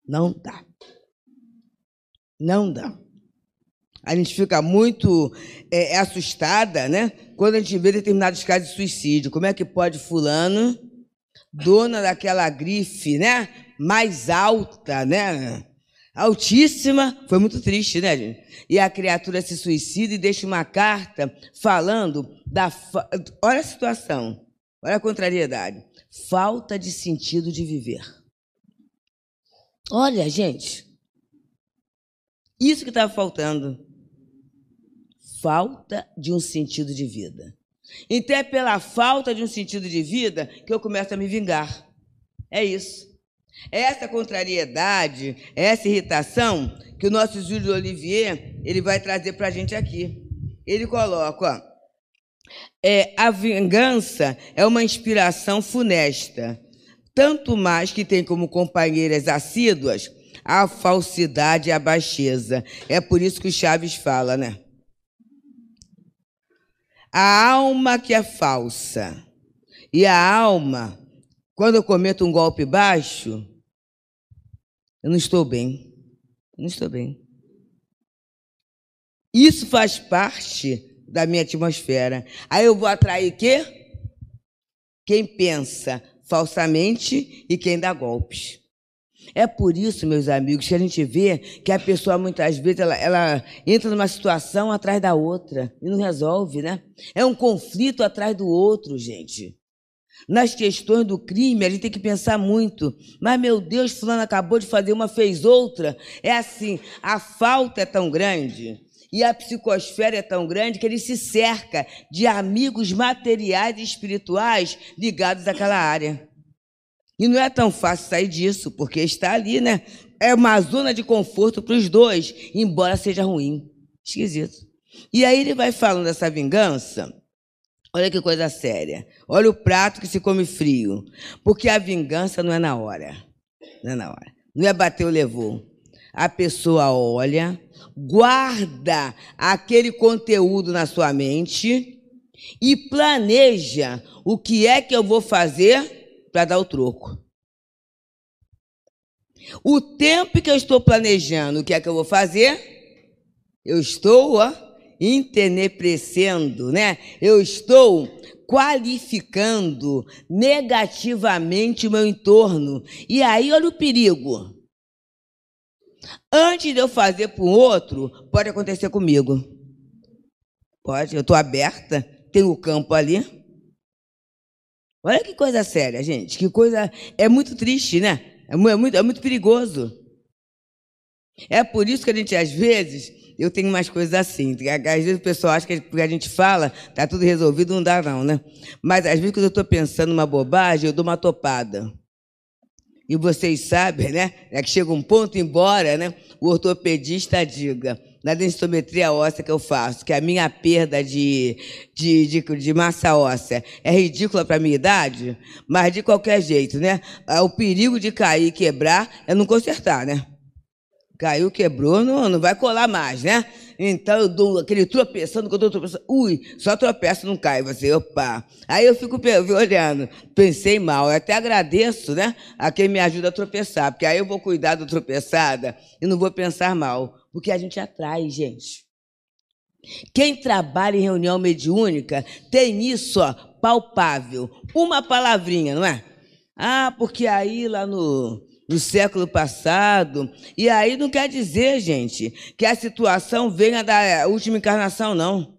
Não dá. Não dá. A gente fica muito é, assustada, né? Quando a gente vê determinados casos de suicídio. Como é que pode fulano, dona daquela grife, né? Mais alta, né? Altíssima, foi muito triste, né, gente? E a criatura se suicida e deixa uma carta falando da. Fa... Olha a situação, olha a contrariedade. Falta de sentido de viver. Olha, gente, isso que estava faltando. Falta de um sentido de vida. Então é pela falta de um sentido de vida que eu começo a me vingar. É isso. É essa contrariedade, é essa irritação que o nosso Júlio Olivier ele vai trazer para a gente aqui. Ele coloca, ó, é, a vingança é uma inspiração funesta, tanto mais que tem como companheiras assíduas a falsidade e a baixeza. É por isso que o Chaves fala, né? A alma que é falsa e a alma, quando eu cometo um golpe baixo, eu não estou bem. Eu não estou bem. Isso faz parte da minha atmosfera. Aí eu vou atrair quê? Quem pensa falsamente e quem dá golpes. É por isso, meus amigos, que a gente vê que a pessoa muitas vezes ela, ela, entra numa situação atrás da outra e não resolve, né? É um conflito atrás do outro, gente. Nas questões do crime, a gente tem que pensar muito. Mas, meu Deus, fulano acabou de fazer uma, fez outra. É assim, a falta é tão grande e a psicosfera é tão grande que ele se cerca de amigos materiais e espirituais ligados àquela área. E não é tão fácil sair disso, porque está ali, né? É uma zona de conforto para os dois, embora seja ruim. Esquisito. E aí ele vai falando dessa vingança. Olha que coisa séria. Olha o prato que se come frio. Porque a vingança não é na hora. Não é na hora. Não é bater o levou. A pessoa olha, guarda aquele conteúdo na sua mente e planeja o que é que eu vou fazer para dar o troco. O tempo que eu estou planejando o que é que eu vou fazer, eu estou ó, né? Eu estou qualificando negativamente o meu entorno. E aí, olha o perigo. Antes de eu fazer para o outro, pode acontecer comigo. Pode, eu estou aberta, tenho o campo ali. Olha que coisa séria, gente. Que coisa. É muito triste, né? É, é muito, é muito perigoso. É por isso que a gente, às vezes, eu tenho umas coisas assim. Às vezes o pessoal acha que porque a gente fala, tá tudo resolvido, não dá, não, né? Mas às vezes, quando eu estou pensando uma bobagem, eu dou uma topada. E vocês sabem, né? É que chega um ponto, embora né, o ortopedista diga: na densitometria óssea que eu faço, que a minha perda de, de, de, de massa óssea é ridícula para a minha idade, mas de qualquer jeito, né? Ah, o perigo de cair e quebrar é não consertar, né? Caiu, quebrou, não, não vai colar mais, né? Então eu dou aquele tropeçando, quando eu tropeçando, ui, só tropeço, não cai. Você, opa. Aí eu fico olhando, pensei mal. Eu até agradeço, né, a quem me ajuda a tropeçar, porque aí eu vou cuidar da tropeçada e não vou pensar mal, porque a gente atrai, gente. Quem trabalha em reunião mediúnica tem isso, ó, palpável. Uma palavrinha, não é? Ah, porque aí lá no do século passado. E aí não quer dizer, gente, que a situação venha da última encarnação, não.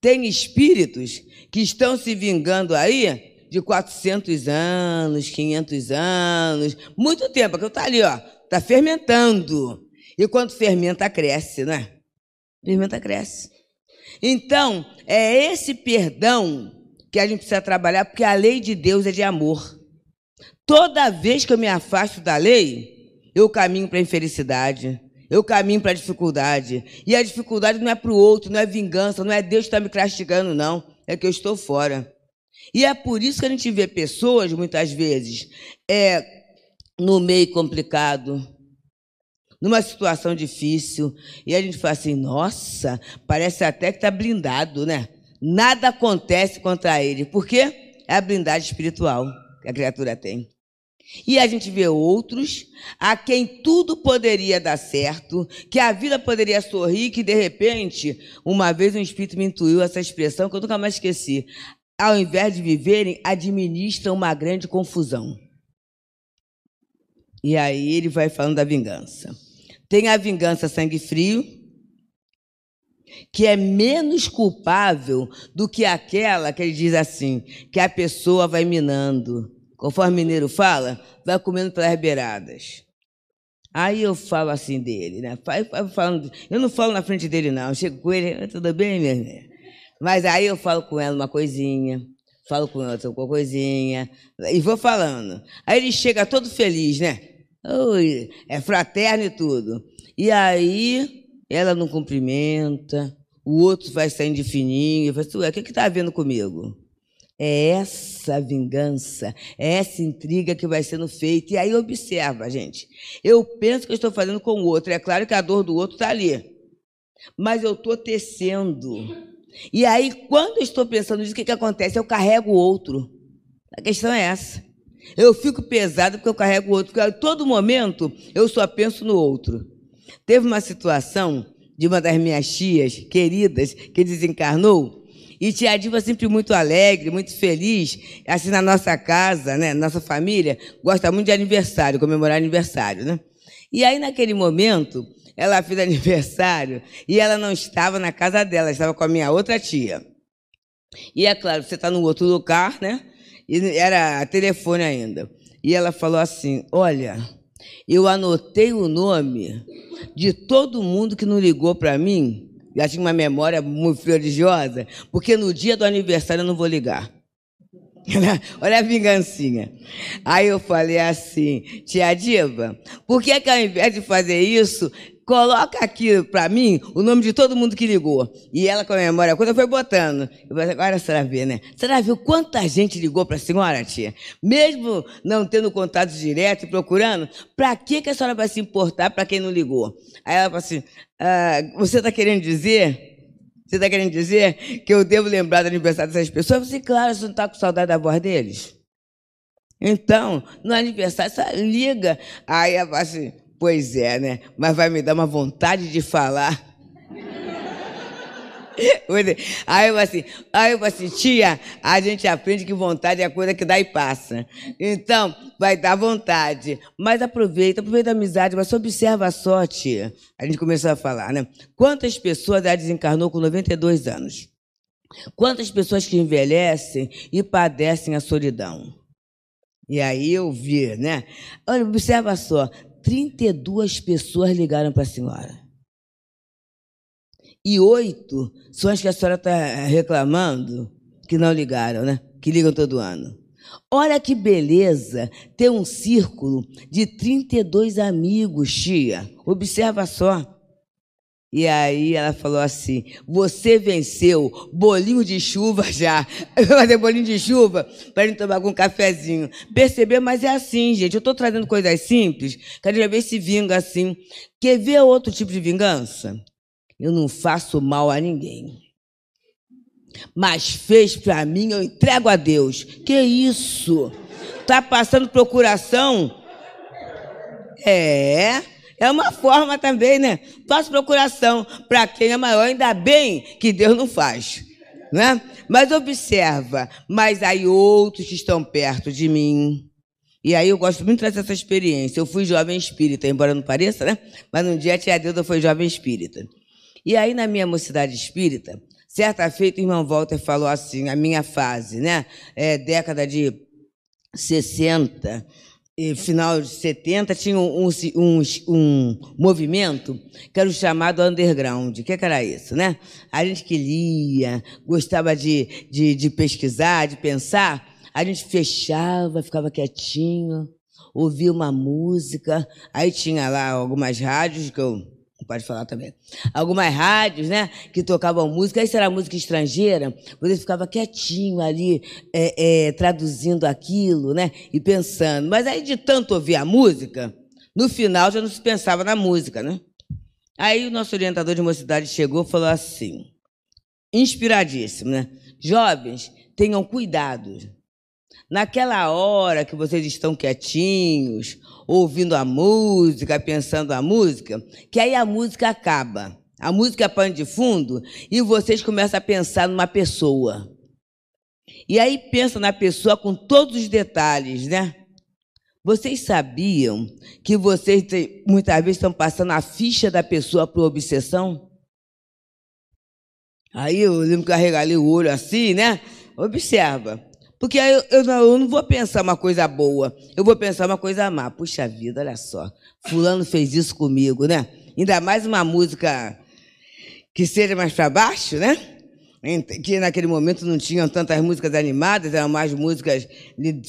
Tem espíritos que estão se vingando aí de 400 anos, 500 anos, muito tempo, porque está ali, ó, está fermentando. E quando fermenta, cresce, né? Fermenta, cresce. Então, é esse perdão que a gente precisa trabalhar, porque a lei de Deus é de amor. Toda vez que eu me afasto da lei, eu caminho para a infelicidade, eu caminho para a dificuldade. E a dificuldade não é para o outro, não é vingança, não é Deus que está me castigando, não. É que eu estou fora. E é por isso que a gente vê pessoas, muitas vezes, é, no meio complicado, numa situação difícil, e a gente fala assim: nossa, parece até que está blindado, né? Nada acontece contra ele. Por quê? É a blindagem espiritual que a criatura tem. E a gente vê outros a quem tudo poderia dar certo, que a vida poderia sorrir, que de repente, uma vez um espírito me intuiu essa expressão que eu nunca mais esqueci. Ao invés de viverem, administram uma grande confusão. E aí ele vai falando da vingança. Tem a vingança sangue frio, que é menos culpável do que aquela que ele diz assim, que a pessoa vai minando, conforme o mineiro fala, vai comendo pelas beiradas. Aí eu falo assim dele, né? Eu não falo na frente dele, não. Eu chego com ele, tudo bem, minha irmã? Mas aí eu falo com ela uma coisinha, falo com outra uma coisinha, e vou falando. Aí ele chega todo feliz, né? Oi, é fraterno e tudo. E aí ela não cumprimenta, o outro vai saindo de fininho, eu falo, o que está havendo comigo? É essa vingança, é essa intriga que vai sendo feita. E aí observa, gente. Eu penso que eu estou fazendo com o outro. É claro que a dor do outro está ali. Mas eu estou tecendo. E aí, quando eu estou pensando nisso, o que, que acontece? Eu carrego o outro. A questão é essa. Eu fico pesado porque eu carrego o outro. Porque a todo momento eu só penso no outro. Teve uma situação de uma das minhas tias queridas que desencarnou e tia Diva sempre muito alegre, muito feliz, assim na nossa casa, né, nossa família, gosta muito de aniversário, comemorar aniversário, né? E aí naquele momento, ela fez [laughs] aniversário e ela não estava na casa dela, estava com a minha outra tia. E é claro, você está no outro lugar, né? E era telefone ainda. E ela falou assim: Olha, eu anotei o nome de todo mundo que não ligou para mim já tinha uma memória muito religiosa, porque no dia do aniversário eu não vou ligar. [laughs] Olha a vingancinha. Aí eu falei assim, tia Diva, por que, que ao invés de fazer isso, coloca aqui para mim o nome de todo mundo que ligou. E ela, com a memória, quando fui botando, eu falei, agora a senhora vê, né? A senhora viu quanta gente ligou para a senhora, tia? Mesmo não tendo contato direto e procurando, para que, que a senhora vai se importar para quem não ligou? Aí ela falou assim, ah, você está querendo dizer você está querendo dizer que eu devo lembrar do aniversário dessas pessoas? Eu falei, claro, você não está com saudade da voz deles? Então, no aniversário, você liga. Aí ela fala assim, pois é, né? Mas vai me dar uma vontade de falar. [laughs] Aí eu assim, aí eu assim, tia, a gente aprende que vontade é a coisa que dá e passa. Então, vai dar vontade. Mas aproveita, aproveita a amizade, mas observa só, tia. A gente começou a falar, né? Quantas pessoas ela desencarnou com 92 anos? Quantas pessoas que envelhecem e padecem a solidão? E aí eu vi, né? Olha, observa só, 32 pessoas ligaram para a senhora e oito são as que a senhora está reclamando que não ligaram, né? Que ligam todo ano. Olha que beleza ter um círculo de 32 amigos, tia. Observa só. E aí ela falou assim: Você venceu bolinho de chuva já. [laughs] Eu vou fazer bolinho de chuva para gente tomar com um cafezinho. Percebeu? Mas é assim, gente. Eu estou trazendo coisas simples. Quero ver se vinga assim. Quer ver outro tipo de vingança? Eu não faço mal a ninguém. Mas fez para mim, eu entrego a Deus. Que isso? Tá passando procuração? É. É uma forma também, né? Faço procuração para quem é maior, ainda bem que Deus não faz, né? Mas observa, mas aí outros que estão perto de mim. E aí eu gosto muito de trazer essa experiência. Eu fui jovem espírita, embora não pareça, né? Mas um dia a tia Deuda foi jovem espírita. E aí na minha mocidade espírita, certa feita o irmão Walter falou assim, a minha fase, né? É, década de 60, final de 70, tinha um, um, um, movimento que era o chamado underground. O que, que, era isso, né? A gente que lia, gostava de, de, de pesquisar, de pensar, a gente fechava, ficava quietinho, ouvia uma música, aí tinha lá algumas rádios que eu pode falar também. Algumas rádios, né, que tocavam música, aí era música estrangeira, você ficava quietinho ali, é, é, traduzindo aquilo, né, e pensando. Mas aí de tanto ouvir a música, no final já não se pensava na música, né? Aí o nosso orientador de mocidade chegou e falou assim, inspiradíssimo, né? Jovens, tenham cuidado. Naquela hora que vocês estão quietinhos, ouvindo a música, pensando a música, que aí a música acaba. A música é pano de fundo e vocês começam a pensar numa pessoa. E aí pensa na pessoa com todos os detalhes, né? Vocês sabiam que vocês muitas vezes estão passando a ficha da pessoa por obsessão? Aí eu lembro que eu arregalei o olho assim, né? Observa. Porque aí eu, eu, não, eu, não, vou pensar uma coisa boa, eu vou pensar uma coisa má. Puxa vida, olha só. Fulano fez isso comigo, né? Ainda mais uma música que seja mais para baixo, né? Que naquele momento não tinham tantas músicas animadas, eram mais músicas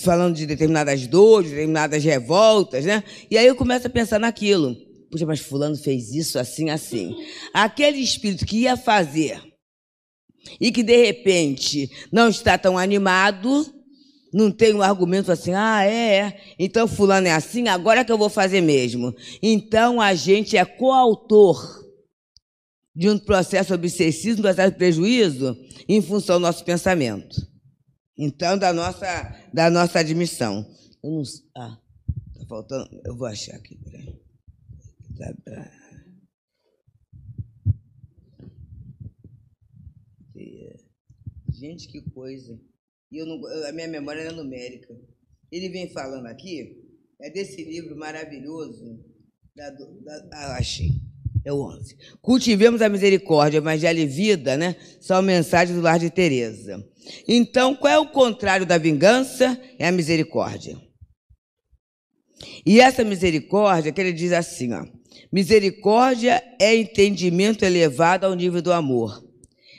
falando de determinadas dores, determinadas revoltas, né? E aí eu começo a pensar naquilo. Puxa, mas Fulano fez isso assim, assim. Aquele espírito que ia fazer e que de repente não está tão animado, não tem um argumento assim, ah, é, é, então fulano é assim, agora que eu vou fazer mesmo. Então a gente é coautor de um processo obsessivo, um processo de prejuízo, em função do nosso pensamento. Então, da nossa, da nossa admissão. Eu não, ah, tá faltando, eu vou achar aqui, peraí. Tá, Gente, que coisa. E eu não, a minha memória é numérica. Ele vem falando aqui, é desse livro maravilhoso. Da, da, ah, achei. É o 11. Cultivemos a misericórdia, Evangelho e vida, né? São mensagens do lar de Teresa. Então, qual é o contrário da vingança? É a misericórdia. E essa misericórdia, que ele diz assim, ó. Misericórdia é entendimento elevado ao nível do amor.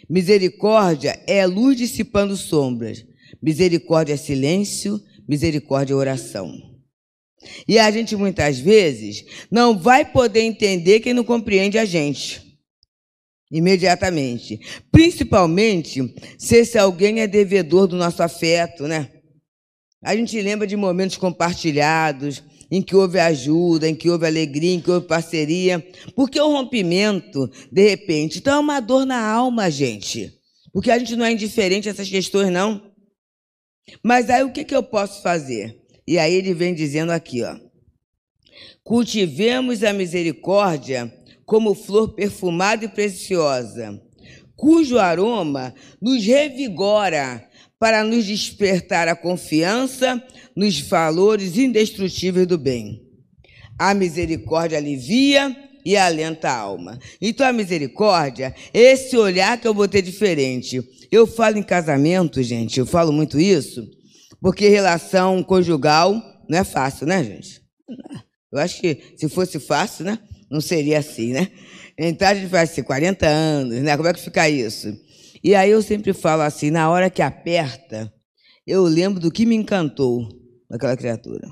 Misericórdia é luz dissipando sombras. Misericórdia é silêncio, misericórdia é oração. E a gente muitas vezes não vai poder entender quem não compreende a gente. Imediatamente. Principalmente se esse alguém é devedor do nosso afeto, né? A gente lembra de momentos compartilhados, em que houve ajuda, em que houve alegria, em que houve parceria. Porque o rompimento, de repente, então é uma dor na alma, gente. Porque a gente não é indiferente a essas questões, não. Mas aí o que, que eu posso fazer? E aí ele vem dizendo aqui, ó. Cultivemos a misericórdia como flor perfumada e preciosa, cujo aroma nos revigora para nos despertar a confiança nos valores indestrutíveis do bem. A misericórdia alivia e alenta a alma. Então a misericórdia, esse olhar que eu vou ter diferente. Eu falo em casamento, gente, eu falo muito isso, porque relação conjugal não é fácil, né, gente? Eu acho que se fosse fácil, né, não seria assim, né? Então a gente faz assim, 40 anos, né? Como é que fica isso? E aí eu sempre falo assim, na hora que aperta, eu lembro do que me encantou naquela criatura.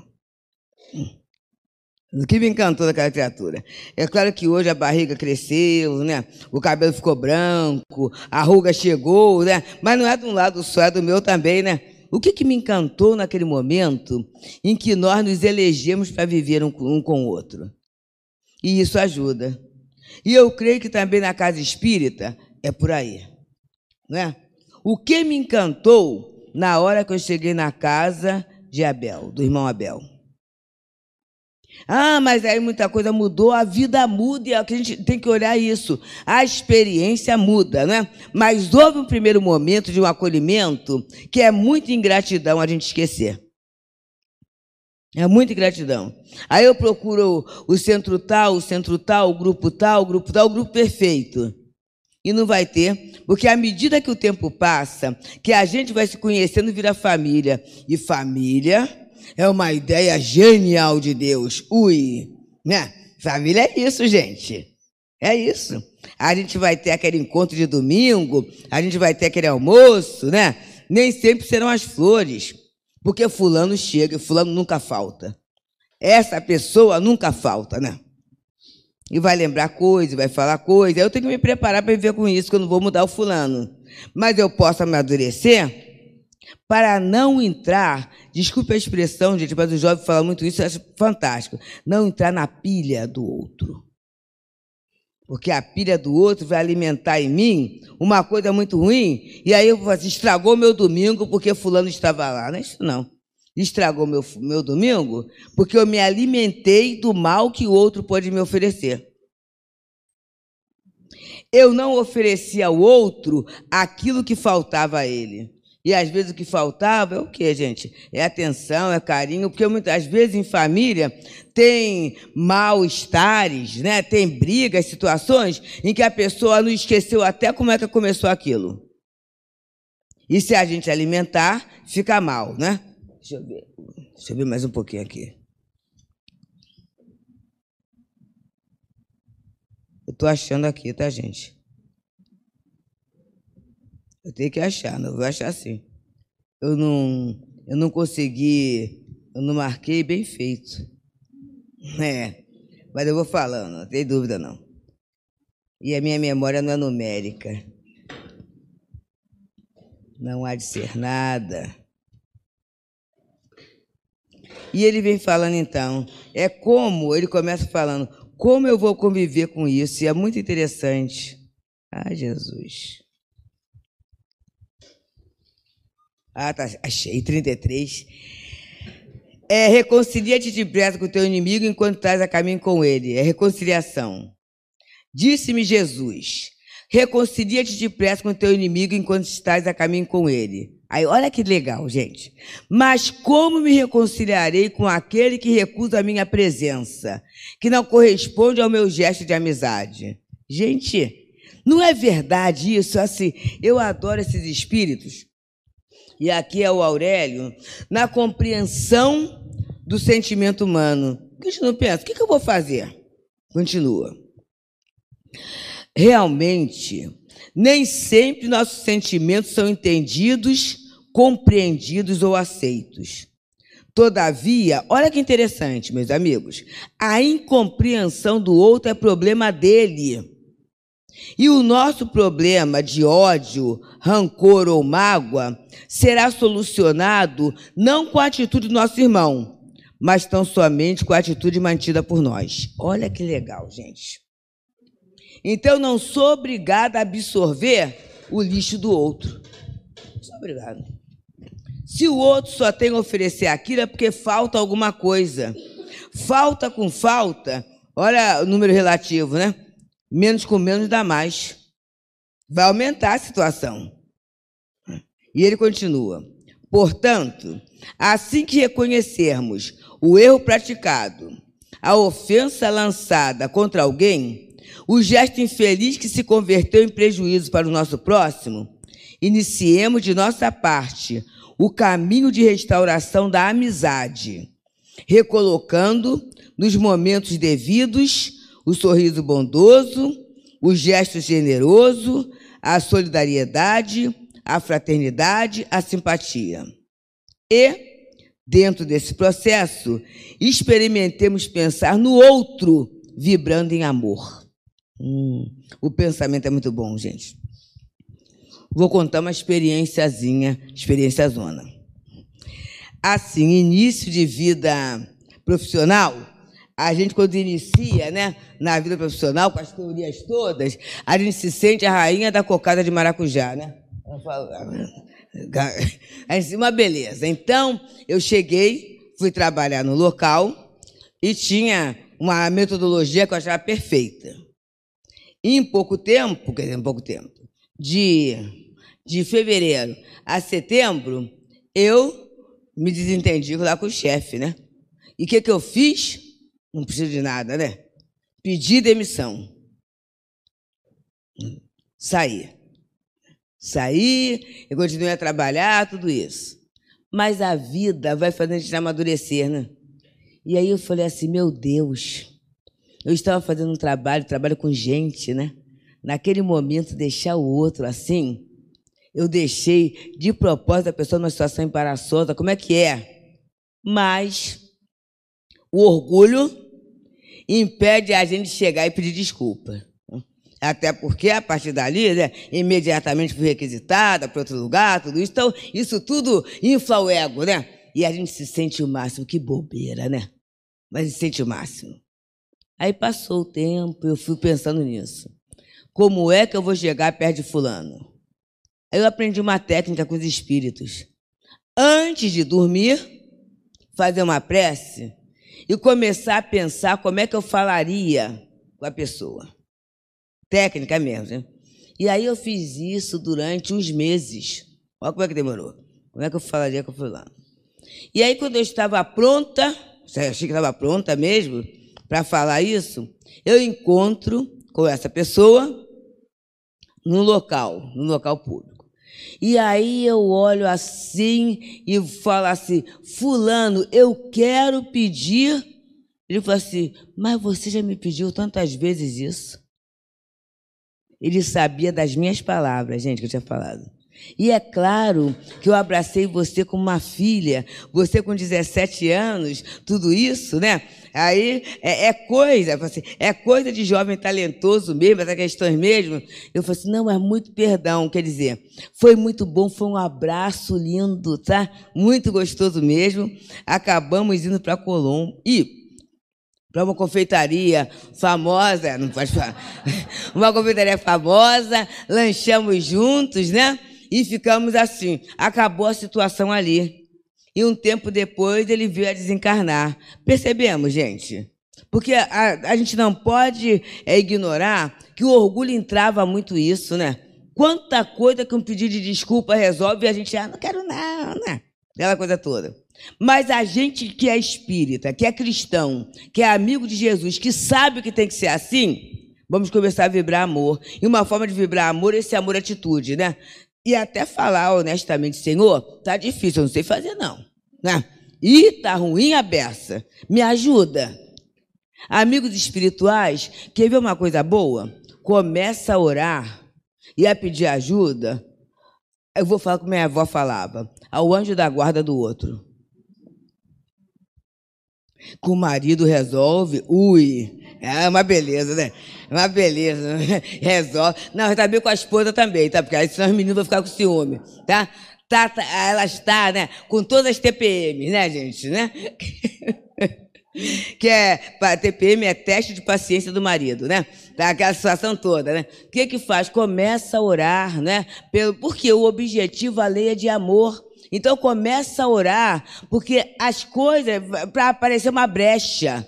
O que me encantou daquela criatura. É claro que hoje a barriga cresceu, né? O cabelo ficou branco, a ruga chegou, né? Mas não é de um lado só, é do meu também, né? O que, que me encantou naquele momento em que nós nos elegemos para viver um, um com o outro? E isso ajuda. E eu creio que também na casa espírita é por aí. É? O que me encantou na hora que eu cheguei na casa de Abel, do irmão Abel? Ah, mas aí muita coisa mudou, a vida muda e a gente tem que olhar isso. A experiência muda, né? Mas houve um primeiro momento de um acolhimento que é muito ingratidão a gente esquecer. É muita ingratidão. Aí eu procuro o centro tal, o centro tal, o grupo tal, o grupo tal, o grupo perfeito. E não vai ter, porque à medida que o tempo passa, que a gente vai se conhecendo, vira família. E família é uma ideia genial de Deus. Ui, né? Família é isso, gente. É isso. A gente vai ter aquele encontro de domingo, a gente vai ter aquele almoço, né? Nem sempre serão as flores, porque fulano chega e fulano nunca falta. Essa pessoa nunca falta, né? E vai lembrar coisa, vai falar coisa. Eu tenho que me preparar para viver com isso, que eu não vou mudar o fulano. Mas eu posso amadurecer para não entrar, desculpe a expressão, gente, mas o jovem fala muito isso, eu acho fantástico, não entrar na pilha do outro. Porque a pilha do outro vai alimentar em mim uma coisa muito ruim, e aí eu vou assim, estragou meu domingo porque fulano estava lá. Não é isso não. Estragou meu, meu domingo porque eu me alimentei do mal que o outro pode me oferecer. Eu não ofereci ao outro aquilo que faltava a ele. E às vezes o que faltava é o quê, gente? É atenção, é carinho, porque muitas vezes em família tem mal-estares, né? tem brigas, situações em que a pessoa não esqueceu até como é que começou aquilo. E se a gente alimentar, fica mal, né? Deixa eu ver, deixa eu ver mais um pouquinho aqui. Eu estou achando aqui, tá, gente? Eu tenho que achar, não vou achar assim. Eu não, eu não consegui, eu não marquei bem feito. [laughs] É, mas eu vou falando, não tem dúvida não. E a minha memória não é numérica. Não há de ser nada. E ele vem falando então, é como, ele começa falando, como eu vou conviver com isso? E é muito interessante. Ah, Jesus. Ah, tá, achei, 33. É, reconcilia-te depressa com o teu inimigo enquanto estás a caminho com ele. É reconciliação. Disse-me Jesus, reconcilia-te depressa com o teu inimigo enquanto estás a caminho com ele. Aí, olha que legal, gente. Mas como me reconciliarei com aquele que recusa a minha presença, que não corresponde ao meu gesto de amizade? Gente, não é verdade isso? Assim, eu adoro esses espíritos e aqui é o Aurélio, na compreensão do sentimento humano. A gente não pensa, o que eu vou fazer? Continua. Realmente, nem sempre nossos sentimentos são entendidos, compreendidos ou aceitos. Todavia, olha que interessante, meus amigos, a incompreensão do outro é problema dele. E o nosso problema de ódio, rancor ou mágoa será solucionado não com a atitude do nosso irmão, mas tão somente com a atitude mantida por nós. Olha que legal, gente. Então não sou obrigada a absorver o lixo do outro. Sou obrigada. Se o outro só tem a oferecer aquilo é porque falta alguma coisa. Falta com falta, olha o número relativo, né? menos com menos dá mais. Vai aumentar a situação. E ele continua: portanto, assim que reconhecermos o erro praticado, a ofensa lançada contra alguém, o gesto infeliz que se converteu em prejuízo para o nosso próximo, iniciemos de nossa parte o caminho de restauração da amizade, recolocando nos momentos devidos o sorriso bondoso, o gesto generoso, a solidariedade, a fraternidade, a simpatia. E, dentro desse processo, experimentemos pensar no outro vibrando em amor. Hum, o pensamento é muito bom, gente. Vou contar uma experiênciazinha, experiência zona. Assim, início de vida profissional, a gente quando inicia, né, na vida profissional, com as teorias todas, a gente se sente a rainha da cocada de maracujá, né? [laughs] Uma beleza. Então, eu cheguei, fui trabalhar no local e tinha uma metodologia que eu achava perfeita. Em pouco tempo, quer dizer, em pouco tempo, de, de fevereiro a setembro, eu me desentendi lá com o chefe, né? E o que, que eu fiz? Não preciso de nada, né? Pedi demissão. Saí. Saí, eu continuei a trabalhar, tudo isso. Mas a vida vai fazendo a gente amadurecer, né? E aí eu falei assim, meu Deus, eu estava fazendo um trabalho, trabalho com gente, né? Naquele momento, deixar o outro assim, eu deixei de propósito a pessoa numa situação embaraçosa, como é que é? Mas o orgulho impede a gente chegar e pedir desculpa. Até porque, a partir dali, né, imediatamente fui requisitada para outro lugar, tudo isso. Então, isso tudo infla o ego, né? E a gente se sente o máximo. Que bobeira, né? Mas se sente o máximo. Aí passou o tempo, eu fui pensando nisso. Como é que eu vou chegar perto de fulano? Aí eu aprendi uma técnica com os espíritos. Antes de dormir, fazer uma prece e começar a pensar como é que eu falaria com a pessoa técnica mesmo. Né? E aí eu fiz isso durante uns meses. Olha como é que demorou. Como é que eu falaria com fulano? E aí, quando eu estava pronta, achei que estava pronta mesmo para falar isso, eu encontro com essa pessoa no local, no local público. E aí eu olho assim e falo assim: Fulano, eu quero pedir. Ele falou assim: Mas você já me pediu tantas vezes isso. Ele sabia das minhas palavras, gente, que eu tinha falado. E é claro que eu abracei você como uma filha, você com 17 anos, tudo isso, né? Aí é, é coisa, assim, é coisa de jovem talentoso mesmo, essas questões mesmo. Eu falei assim, não, é muito perdão, quer dizer, foi muito bom, foi um abraço lindo, tá? Muito gostoso mesmo. Acabamos indo para Colombo. E para uma confeitaria famosa, não pode falar, [laughs] uma confeitaria famosa, lanchamos juntos, né? E ficamos assim. Acabou a situação ali. E um tempo depois ele veio a desencarnar. Percebemos, gente? Porque a, a gente não pode é, ignorar que o orgulho entrava muito isso, né? Quanta coisa que um pedido de desculpa resolve e a gente, ah, não quero não, né? Aquela coisa toda. Mas a gente que é espírita, que é cristão, que é amigo de Jesus, que sabe que tem que ser assim, vamos começar a vibrar amor. E uma forma de vibrar amor é esse amor atitude, né? E até falar honestamente, Senhor, tá difícil, eu não sei fazer não, né? E tá ruim a beça. Me ajuda. Amigos espirituais, quer ver uma coisa boa? Começa a orar e a pedir ajuda. Eu vou falar como minha avó falava, ao anjo da guarda do outro com o marido resolve, ui, é uma beleza, né? Uma beleza, [laughs] resolve. Não, também com a esposa também, tá? Porque aí senão os meninos vão ficar com ciúme, tá? Tá, tá? Ela está, né? Com todas as TPM, né, gente, né? [laughs] que é, TPM é teste de paciência do marido, né? Tá, aquela situação toda, né? O que que faz? Começa a orar, né? Pelo, porque o objetivo, a lei é de amor. Então começa a orar, porque as coisas, para aparecer uma brecha.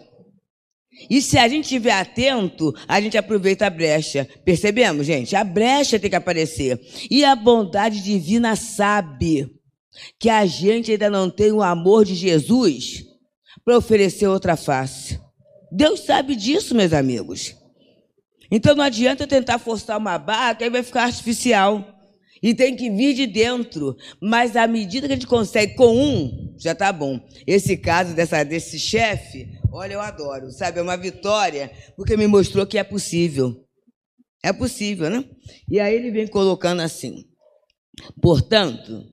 E se a gente estiver atento, a gente aproveita a brecha. Percebemos, gente? A brecha tem que aparecer. E a bondade divina sabe que a gente ainda não tem o amor de Jesus para oferecer outra face. Deus sabe disso, meus amigos. Então não adianta eu tentar forçar uma barra, que aí vai ficar artificial. E tem que vir de dentro. Mas à medida que a gente consegue com um, já está bom. Esse caso dessa, desse chefe, olha, eu adoro, sabe? É uma vitória, porque me mostrou que é possível. É possível, né? E aí ele vem colocando assim. Portanto,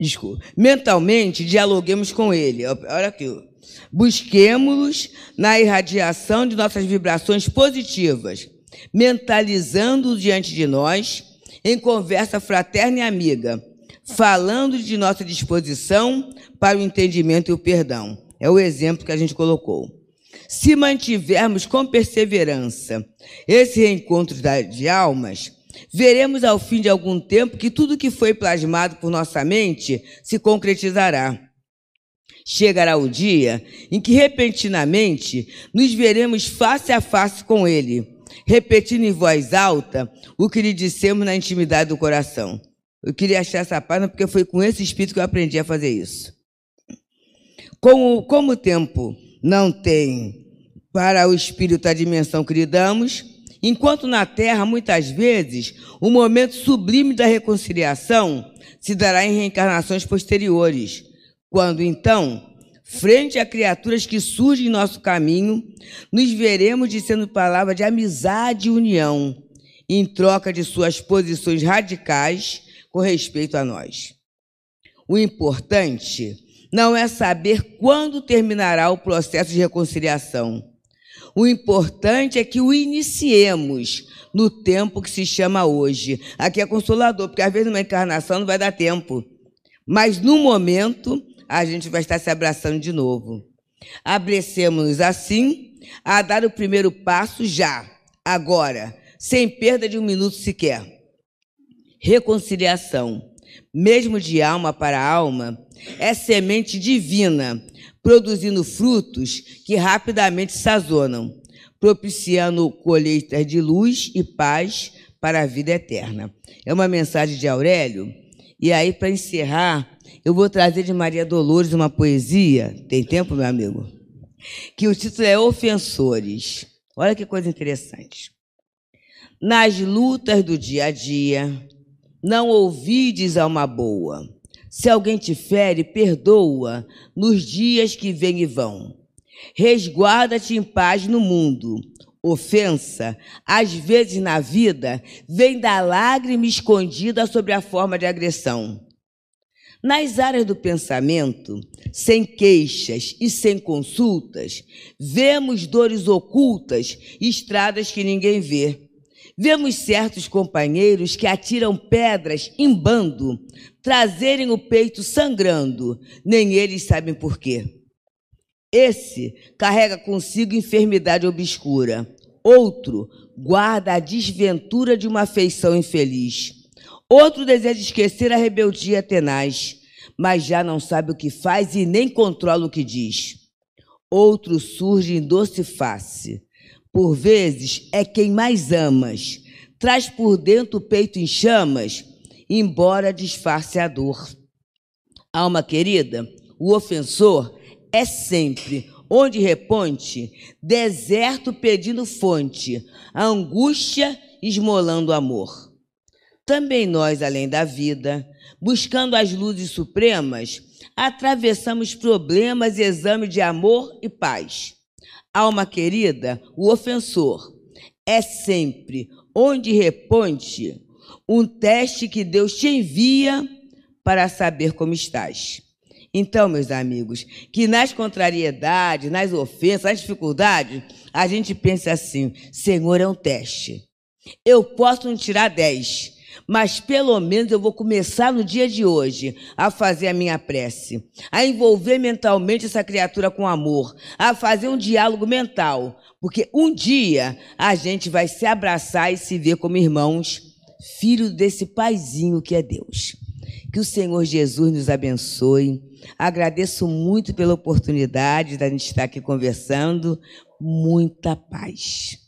desculpa, mentalmente dialoguemos com ele. Olha aqui. Busquemos-los na irradiação de nossas vibrações positivas, mentalizando diante de nós, em conversa fraterna e amiga, falando de nossa disposição para o entendimento e o perdão. É o exemplo que a gente colocou. Se mantivermos com perseverança esse reencontro de almas, veremos ao fim de algum tempo que tudo que foi plasmado por nossa mente se concretizará. Chegará o dia em que repentinamente nos veremos face a face com Ele, repetindo em voz alta o que lhe dissemos na intimidade do coração. Eu queria achar essa página porque foi com esse espírito que eu aprendi a fazer isso. Como, como o tempo não tem para o espírito a dimensão que lhe damos, enquanto na terra, muitas vezes, o momento sublime da reconciliação se dará em reencarnações posteriores, quando então, frente a criaturas que surgem em nosso caminho, nos veremos dizendo palavras de amizade e união, em troca de suas posições radicais com respeito a nós. O importante não é saber quando terminará o processo de reconciliação. O importante é que o iniciemos no tempo que se chama hoje. Aqui é consolador, porque às vezes numa encarnação não vai dar tempo. Mas no momento, a gente vai estar se abraçando de novo. Abrecemos-nos assim a dar o primeiro passo já, agora, sem perda de um minuto sequer. Reconciliação, mesmo de alma para alma, é semente divina, produzindo frutos que rapidamente sazonam, propiciando colheitas de luz e paz para a vida eterna. É uma mensagem de Aurélio. E aí, para encerrar, eu vou trazer de Maria Dolores uma poesia. Tem tempo, meu amigo? Que o título é Ofensores. Olha que coisa interessante. Nas lutas do dia a dia, não ouvides alma boa se alguém te fere, perdoa nos dias que vêm e vão. Resguarda-te em paz no mundo. Ofensa, às vezes na vida, vem da lágrima escondida sob a forma de agressão. Nas áreas do pensamento, sem queixas e sem consultas, vemos dores ocultas, estradas que ninguém vê. Vemos certos companheiros que atiram pedras em bando, trazerem o peito sangrando, nem eles sabem por quê. Esse carrega consigo enfermidade obscura. Outro guarda a desventura de uma afeição infeliz. Outro deseja esquecer a rebeldia tenaz, mas já não sabe o que faz e nem controla o que diz. Outro surge em doce face. Por vezes é quem mais amas, traz por dentro o peito em chamas embora disfarce a dor. Alma querida, o ofensor é sempre, onde reponte, deserto pedindo fonte, a angústia esmolando amor. Também nós, além da vida, buscando as luzes supremas, atravessamos problemas e exame de amor e paz. Alma querida, o ofensor é sempre, onde reponte, um teste que Deus te envia para saber como estás. Então, meus amigos, que nas contrariedades, nas ofensas, nas dificuldades, a gente pense assim: Senhor, é um teste. Eu posso não tirar 10, mas pelo menos eu vou começar no dia de hoje a fazer a minha prece, a envolver mentalmente essa criatura com amor, a fazer um diálogo mental, porque um dia a gente vai se abraçar e se ver como irmãos filho desse paizinho que é Deus. Que o Senhor Jesus nos abençoe. Agradeço muito pela oportunidade de a gente estar aqui conversando. Muita paz.